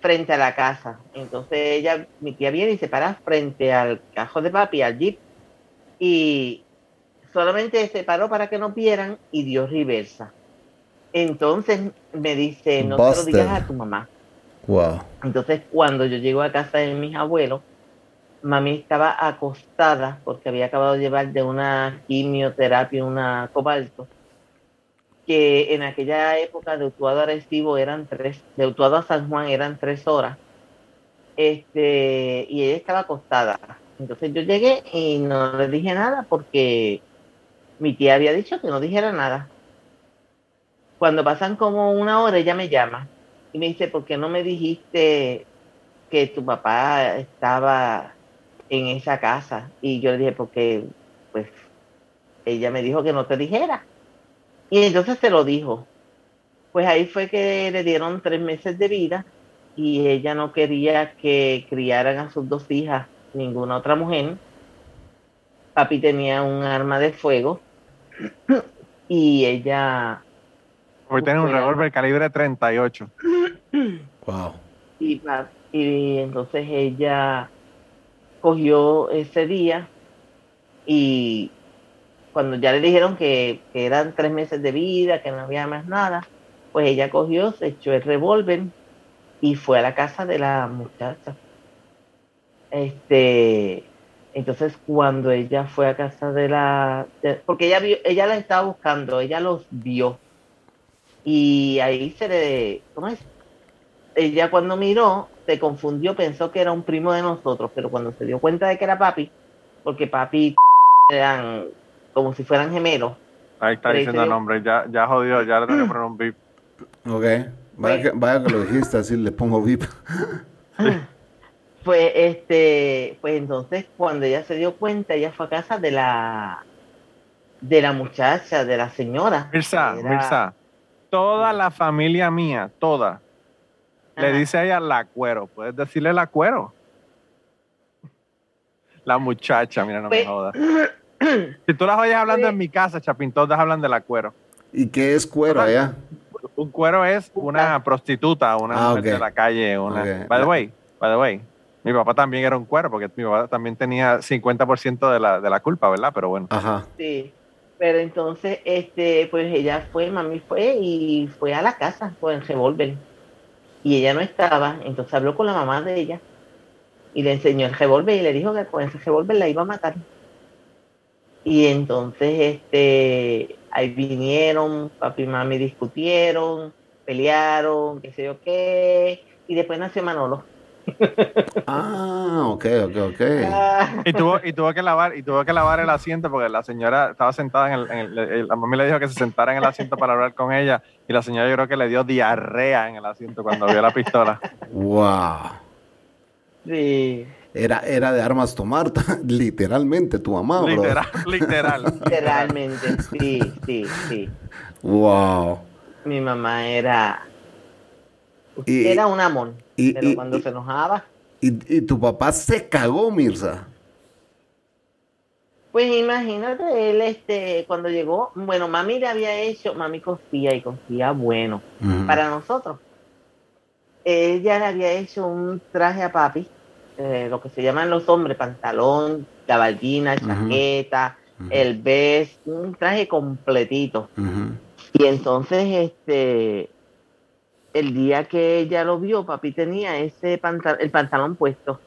frente a la casa. Entonces ella mi tía viene y se para frente al cajón de papi al jeep y solamente se paró para que nos vieran y dio reversa. Entonces me dice no se lo digas a tu mamá Wow. entonces, cuando yo llego a casa de mis abuelos, mami estaba acostada porque había acabado de llevar de una quimioterapia, una cobalto, que en aquella época de Utuado a Arecibo eran tres, de Utuado a San Juan eran tres horas, este, y ella estaba acostada. Entonces yo llegué y no le dije nada porque mi tía había dicho que no dijera nada. Cuando pasan como una hora, ella me llama y me dice, ¿por qué no me dijiste que tu papá estaba en esa casa? Y yo le dije, porque pues ella me dijo que no te dijera. Y entonces se lo dijo. Pues ahí fue que le dieron tres meses de vida y ella no quería que criaran a sus dos hijas ninguna otra mujer. Papi tenía un arma de fuego y ella Hoy tiene un revólver calibre 38. Wow. y, y entonces ella cogió ese día y cuando ya le dijeron que, eran tres meses de vida, que no había más nada, pues ella cogió, se echó el revólver y fue a la casa de la muchacha. Este, entonces cuando ella fue a casa de la, porque ella vio, ella la estaba buscando, ella los vio y ahí se le, ¿cómo es? ella cuando miró se confundió, pensó que era un primo de nosotros, pero cuando se dio cuenta de que era papi, porque papi eran como si fueran gemelos, Ahí está diciendo el nombre. Ya, ya jodió, ya le tengo que poner un beep. Ok. Vaya que, vaya que lo dijiste, así le pongo VIP. Pues este, pues entonces cuando ella se dio cuenta, ella fue a casa de la de la muchacha, de la señora. Mirza, Era- Mirza, toda la familia mía, toda, le dice a ella la cuero. ¿Puedes decirle la cuero? La muchacha, mira, no me Pues- jodas. Si tú las oyes hablando Pues- en mi casa, Chapín, todas hablan de la cuero. ¿Y qué es cuero allá? Un cuero es una prostituta, una Ah, mujer de la calle. Una... By the way, by the way, mi papá también era un cuero porque mi papá también tenía 50% de la, de la culpa, ¿verdad? Pero bueno. Ajá. Sí. Pero entonces, este, pues ella fue, mami fue y fue a la casa con el revólver. Y ella no estaba, entonces habló con la mamá de ella y le enseñó el revólver y le dijo que con ese revólver la iba a matar. Y entonces, este, ahí vinieron, papi y mami discutieron, pelearon, qué sé yo qué, y después nació Manolo. Ah, ok, ok, ok. Ah, Y tuvo, y tuvo que lavar, y tuvo que lavar el asiento porque la señora estaba sentada en el, en el- el- la mami le dijo que se sentara en el asiento para hablar con ella y la señora yo creo que le dio diarrea en el asiento cuando vio la pistola. Wow. sí, Era, era de armas tomar, literalmente, tu mamá, bro. literal, literal. literalmente, sí, sí, sí. Wow. Mi mamá era, Y- era un amor, y- pero y- cuando y- se enojaba, Y, y tu papá se cagó, Mirza. pues imagínate, él, este, cuando llegó, bueno, mami le había hecho, mami cosía y cosía bueno. Para nosotros. Ella le había hecho un traje a papi, eh, lo que se llaman los hombres, pantalón, gabardina, chaqueta, el vest, un traje completito. Y entonces, este, el día que ella lo vio, papi tenía ese pantalón, el pantalón puesto.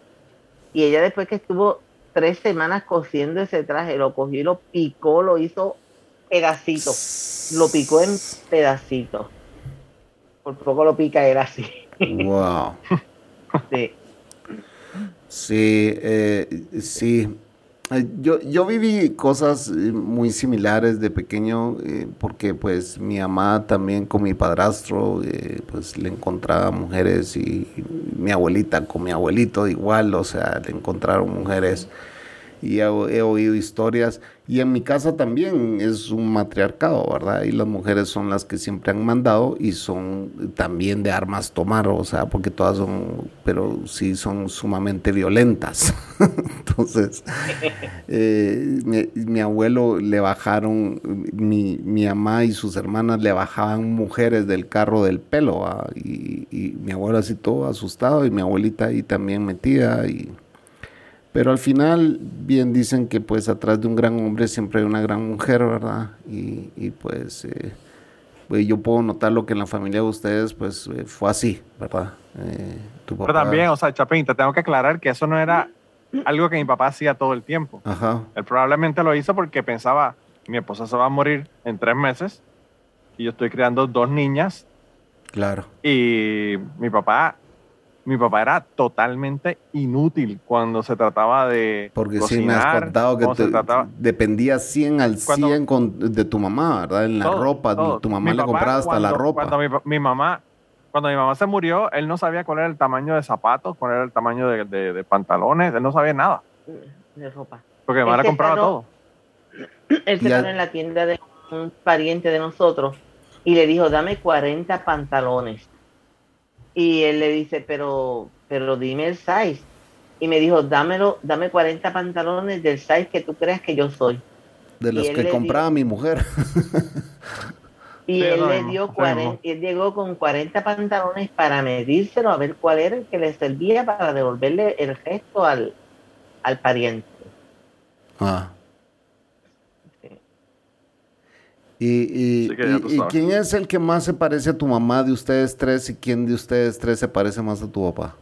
Y ella después que estuvo tres semanas cosiendo ese traje, lo cogió y lo picó, lo hizo pedacito. Lo picó en pedacitos. Por poco lo pica él así. Wow. Sí. Sí, eh, sí. Yo, yo viví cosas eh, muy similares de pequeño eh, porque pues mi mamá también con mi padrastro eh, pues le encontraba mujeres y, mi abuelita con mi abuelito igual, o sea, le encontraron mujeres y he, he oído historias y en mi casa también es un matriarcado, ¿verdad? Y las mujeres son las que siempre han mandado y son también de armas tomar, o sea, porque todas son, pero sí son sumamente violentas. Entonces, eh, mi, mi abuelo le bajaron, mi, mi mamá y sus hermanas le bajaban mujeres del carro del pelo, y, y mi abuelo así todo asustado y mi abuelita ahí también metida y... Pero al final, bien dicen que pues atrás de un gran hombre siempre hay una gran mujer, ¿verdad? Y, y, pues, eh, pues, yo puedo notar lo que en la familia de ustedes pues eh, fue así, ¿verdad? Eh, tu Pero también, o sea, Chapín, te tengo que aclarar que eso no era algo que mi papá hacía todo el tiempo. Ajá, Él probablemente lo hizo porque pensaba, mi esposa se va a morir en tres meses y yo estoy criando dos niñas claro. y mi papá, mi papá era totalmente inútil cuando se trataba de Porque sí me has contado que te- dependías 100 al Cuando- 100 con, de tu mamá, ¿verdad? En la todo, ropa, todo. tu mamá Mi le compraba hasta la ropa. Cuando mi, mamá, cuando mi mamá se murió, él no sabía cuál era el tamaño de zapatos, cuál era el tamaño de, de- de pantalones, él no sabía nada, De ropa. porque mi mamá le compraba todo. Él se paró en la tienda de un pariente de nosotros y le dijo, dame 40 pantalones. Y él le dice, pero, pero dime el size. Y me dijo, dámelo, dame 40 pantalones del size que tú creas que yo soy. de los que compraba mi mujer. Y Sí, él le dio eso 40, mismo. él llegó con 40 pantalones para medírselo a ver cuál era el que le servía para devolverle el resto al, al pariente. Ah. Sí. Y, y- quién es el que más se parece a tu mamá de ustedes tres y quién de ustedes tres se parece más a tu papá?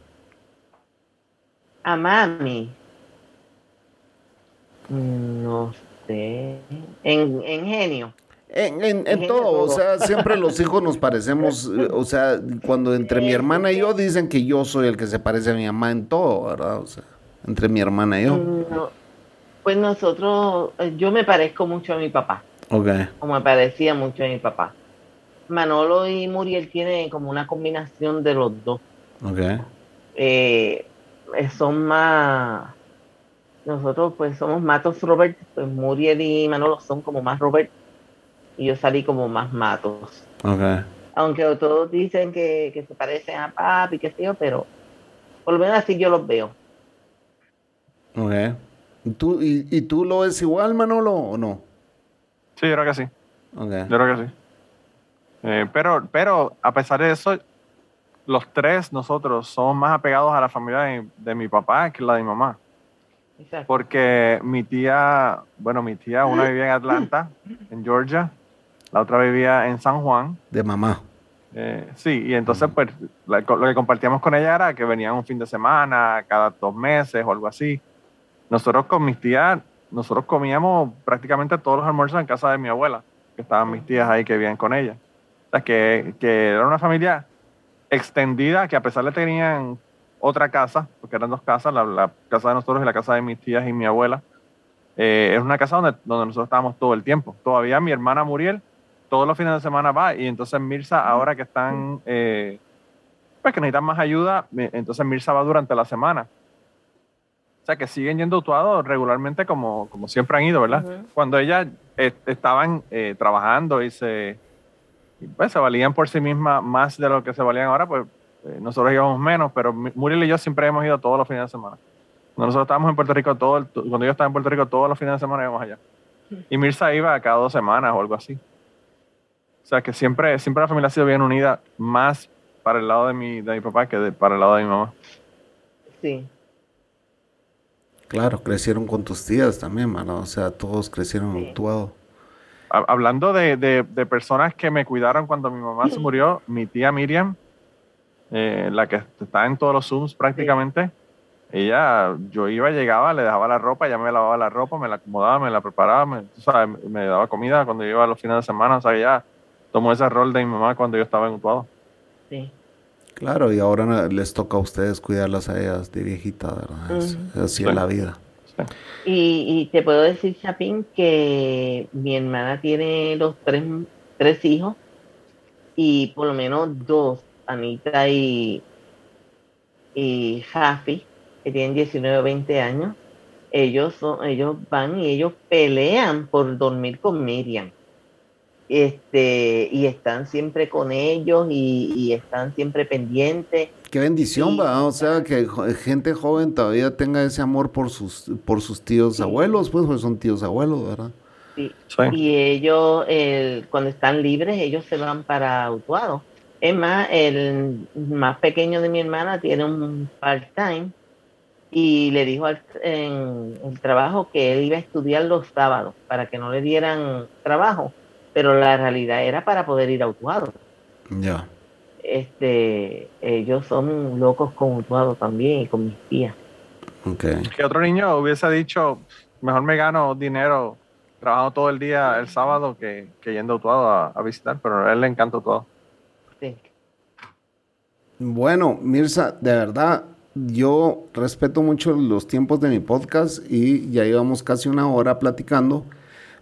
A mami. No sé. En, en genio. En, en- todo, o sea, siempre los hijos nos parecemos, eh, o sea, cuando entre mi hermana y yo dicen que yo soy el que se parece a mi mamá en todo, ¿verdad? O sea, entre mi hermana y yo. No. Pues nosotros, eh, yo me parezco mucho a mi papá, Ok. o me parecía mucho a mi papá. Manolo y Muriel tienen como una combinación de los dos. Ok. Eh, son más, nosotros pues somos Matos Robert, pues Muriel y Manolo son como más Robert y yo salí como más Matos. Ok. Aunque todos dicen que, que se parecen a papi, qué sé yo, pero por lo menos así yo los veo. Ok. ¿Y tú, y, y tú lo ves igual, Manolo, o no? Sí, yo creo que sí. Yo creo que sí. Eh, pero, pero a pesar de eso, los tres nosotros somos más apegados a la familia de, de mi papá que la de mi mamá. Exacto. Porque mi tía, bueno, mi tía, una vivía en Atlanta, en Georgia, la otra vivía en San Juan. De mamá. Eh, sí, y entonces pues la- lo que compartíamos con ella era que venían un fin de semana, cada dos meses o algo así. Nosotros con mis tías, nosotros comíamos prácticamente todos los almuerzos en casa de mi abuela, que estaban mis tías ahí que vivían con ella. O sea, que, que era una familia extendida que a pesar de que tenían otra casa, porque eran dos casas, la, la casa de nosotros y la casa de mis tías y mi abuela, eh, es una casa donde, donde nosotros estábamos todo el tiempo. Todavía mi hermana Muriel todos los fines de semana va y entonces Mirza ahora que están eh, pues que necesitan más ayuda entonces Mirza va durante la semana sea que siguen yendo actuados regularmente como, como siempre han ido verdad cuando ellas eh, estaban eh, trabajando y se y, pues, se valían por sí mismas más de lo que se valían ahora pues eh, nosotros íbamos menos pero Muriel y yo siempre hemos ido todos los fines de semana. Cuando nosotros estábamos en Puerto Rico todo el- cuando yo estaba en Puerto Rico todos los fines de semana íbamos allá. Y Mirza iba cada dos semanas o algo así. O sea que siempre, siempre la familia ha sido bien unida, más para el lado de mi, de mi papá que de- para el lado de mi mamá. Sí. Claro, crecieron con tus tías también, mano. O sea, todos crecieron Sí. actuado. Hablando de, de- de personas que me cuidaron cuando mi mamá se murió, mi tía Miriam, eh, la que está en todos los Zooms prácticamente, ella, yo iba, llegaba, le dejaba la ropa, ella me lavaba la ropa, me la acomodaba, me la preparaba, me, tú sabes, me daba comida cuando yo iba los fines de semana, o sea, ella tomó ese rol de mi mamá cuando yo estaba en Utuado. Sí. Claro, y ahora les toca a ustedes cuidarlas a ellas de viejita, ¿verdad? Es- así es la vida. Y, y te puedo decir, Chapín, que mi hermana tiene los tres, tres hijos y por lo menos dos, Anita y, y Jafi, que tienen 19 o 20 años, ellos, son, ellos van y ellos pelean por dormir con Miriam. Este, y están siempre con ellos y, y están siempre pendientes. Qué bendición, Sí. va. O sea, que gente joven todavía tenga ese amor por sus, por sus tíos Sí. abuelos, pues, pues son tíos abuelos, ¿verdad? Sí. Sí. Y ellos, el- cuando están libres, ellos se van para Utuado. Es más, el más pequeño de mi hermana tiene un part-time y le dijo al- en el trabajo que él iba a estudiar los sábados para que no le dieran trabajo, pero la realidad era para poder ir a Utuado. Ya. Este, ellos son locos con Utuado también y con mis tías. Ok. que otro niño hubiese dicho, mejor me gano dinero trabajando todo el día el sábado que, que yendo a Utuado a, a visitar, pero a él le encanta Utuado. Sí. Bueno, Mirza, de verdad, yo respeto mucho los tiempos de mi podcast y ya llevamos casi una hora platicando,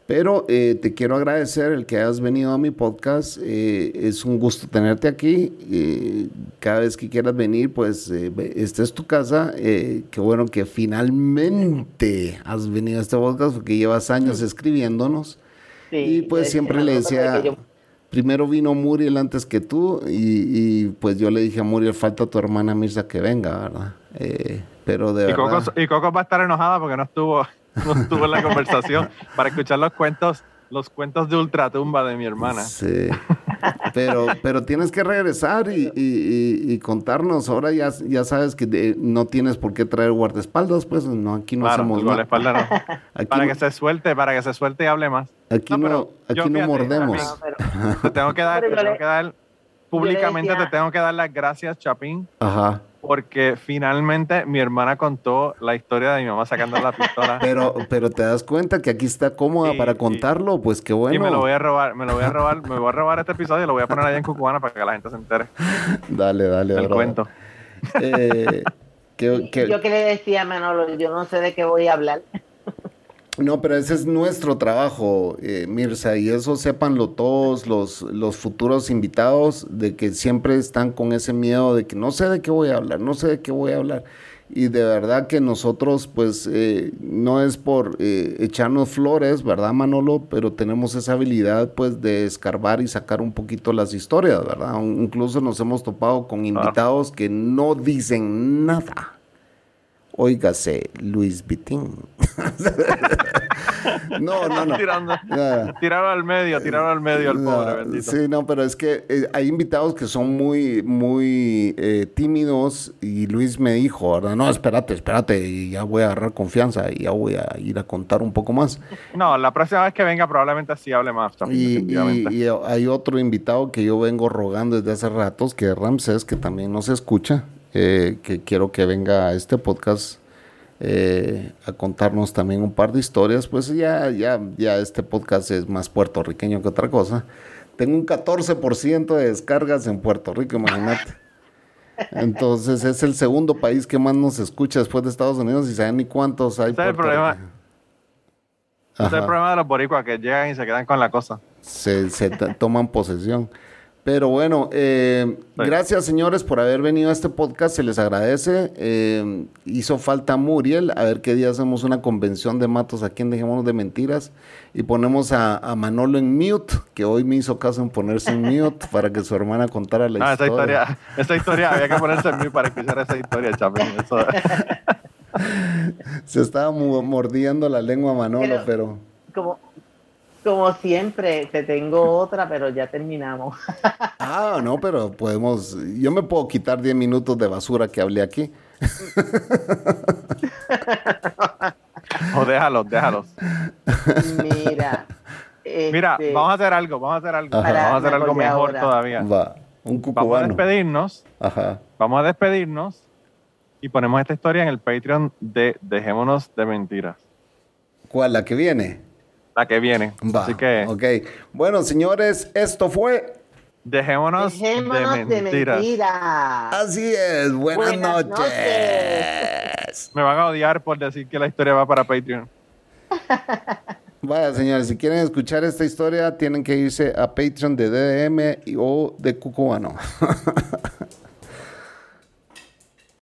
pero eh, te quiero agradecer el que hayas venido a mi podcast. eh, es un gusto tenerte aquí. eh, cada vez que quieras venir, pues eh, esta es tu casa. eh, qué bueno que finalmente has venido a este podcast porque llevas años escribiéndonos. Sí, Y pues siempre le decía, "No, decía, que yo- primero vino Muriel antes que tú y, y, pues yo le dije a Muriel, falta tu hermana Mirza que venga, ¿verdad? Eh, pero de Y Coco, verdad, y Coco va a estar enojada porque no estuvo, no estuvo en la conversación para escuchar los cuentos, los cuentos de ultratumba de mi hermana. sí. pero, pero tienes que regresar y, y- y- y contarnos. Ahora ya, ya sabes que de- no tienes por qué traer guardaespaldas, pues no, aquí no Claro, hacemos nada. espalda no. Aquí, Para no, que se suelte, para que se suelte y hable más. aquí No, no, pero yo aquí no fíjate, mordemos. Pero- Te tengo que dar, te tengo que dar, públicamente decía- te tengo que dar las gracias, Chapín, Ajá. porque finalmente mi hermana contó la historia de mi mamá sacando la pistola. Pero, pero te das cuenta que aquí está cómoda para contarlo, pues qué bueno. Y me lo voy a robar, me lo voy a robar, me voy a robar este episodio y lo voy a poner allá en Cucubana para que la gente se entere Dale, dale. brother. cuento. Eh, que- Yo que le decía a Manolo, yo no sé de qué voy a hablar. No, pero ese es nuestro trabajo, eh, Mirza, y eso sépanlo todos los, los futuros invitados, de que siempre están con ese miedo de que no sé de qué voy a hablar, no sé de qué voy a hablar. Y de verdad que nosotros, pues, eh, no es por eh, echarnos flores, ¿verdad, Manolo? Pero tenemos esa habilidad, pues, de escarbar y sacar un poquito las historias, ¿verdad? Incluso nos hemos topado con invitados que no dicen nada. Óigase, Luis Vitín. no, no, no. Tirando, tirarlo al medio, tirarlo al medio al pobre, bendito. Sí, no, pero es que eh, hay invitados que son muy, muy eh, tímidos y Luis me dijo, ¿verdad? No, espérate, espérate, y ya voy a agarrar confianza y ya voy a ir a contar un poco más. No, la próxima vez que venga probablemente así hable más. También, y, y, hay otro invitado que yo vengo rogando desde hace ratos, que es Ramsés, que también nos escucha. Eh, que quiero que venga a este podcast eh, a contarnos también un par de historias, pues ya, ya, ya este podcast es más puertorriqueño que otra cosa. Tengo un 14% de descargas en Puerto Rico, imagínate. Entonces es el segundo país que más nos escucha después de Estados Unidos y saben ni cuántos hay. Ese es el problema. Ese es el problema de los boricuas que llegan y se quedan con la cosa. Se, se toman posesión. Pero bueno, eh, gracias señores por haber venido a este podcast, se les agradece. Eh, hizo falta Muriel, a ver qué día hacemos una convención de matos aquí en Dejémonos de Mentiras y ponemos a, Manolo en mute, que hoy me hizo caso en ponerse en mute para que su hermana contara la historia. Esa historia. Esa historia, había que ponerse en mute para escuchar esa historia, Chapín. se estaba mordiendo la lengua Manolo, pero... Como, como siempre, te tengo otra, pero ya terminamos. ah, no, pero podemos. Yo me puedo quitar 10 minutos de basura que hablé aquí. o déjalos, déjalos. Mira. Mira, este, vamos a hacer algo, vamos a hacer algo. Vamos a hacer algo mejor todavía. Va, un Vamos a despedirnos. Ajá. Vamos a despedirnos y ponemos esta historia en el Patreon de Dejémonos de Mentiras. ¿Cuál? ¿La que viene? La que viene. Así que. Ok. Bueno, señores, esto fue. Dejémonos, de, mentiras. Así es. Buenas, noches. Me van a odiar por decir que la historia va para Patreon. Vaya, señores, si quieren escuchar esta historia, tienen que irse a Patreon de DDM o de Cucubano.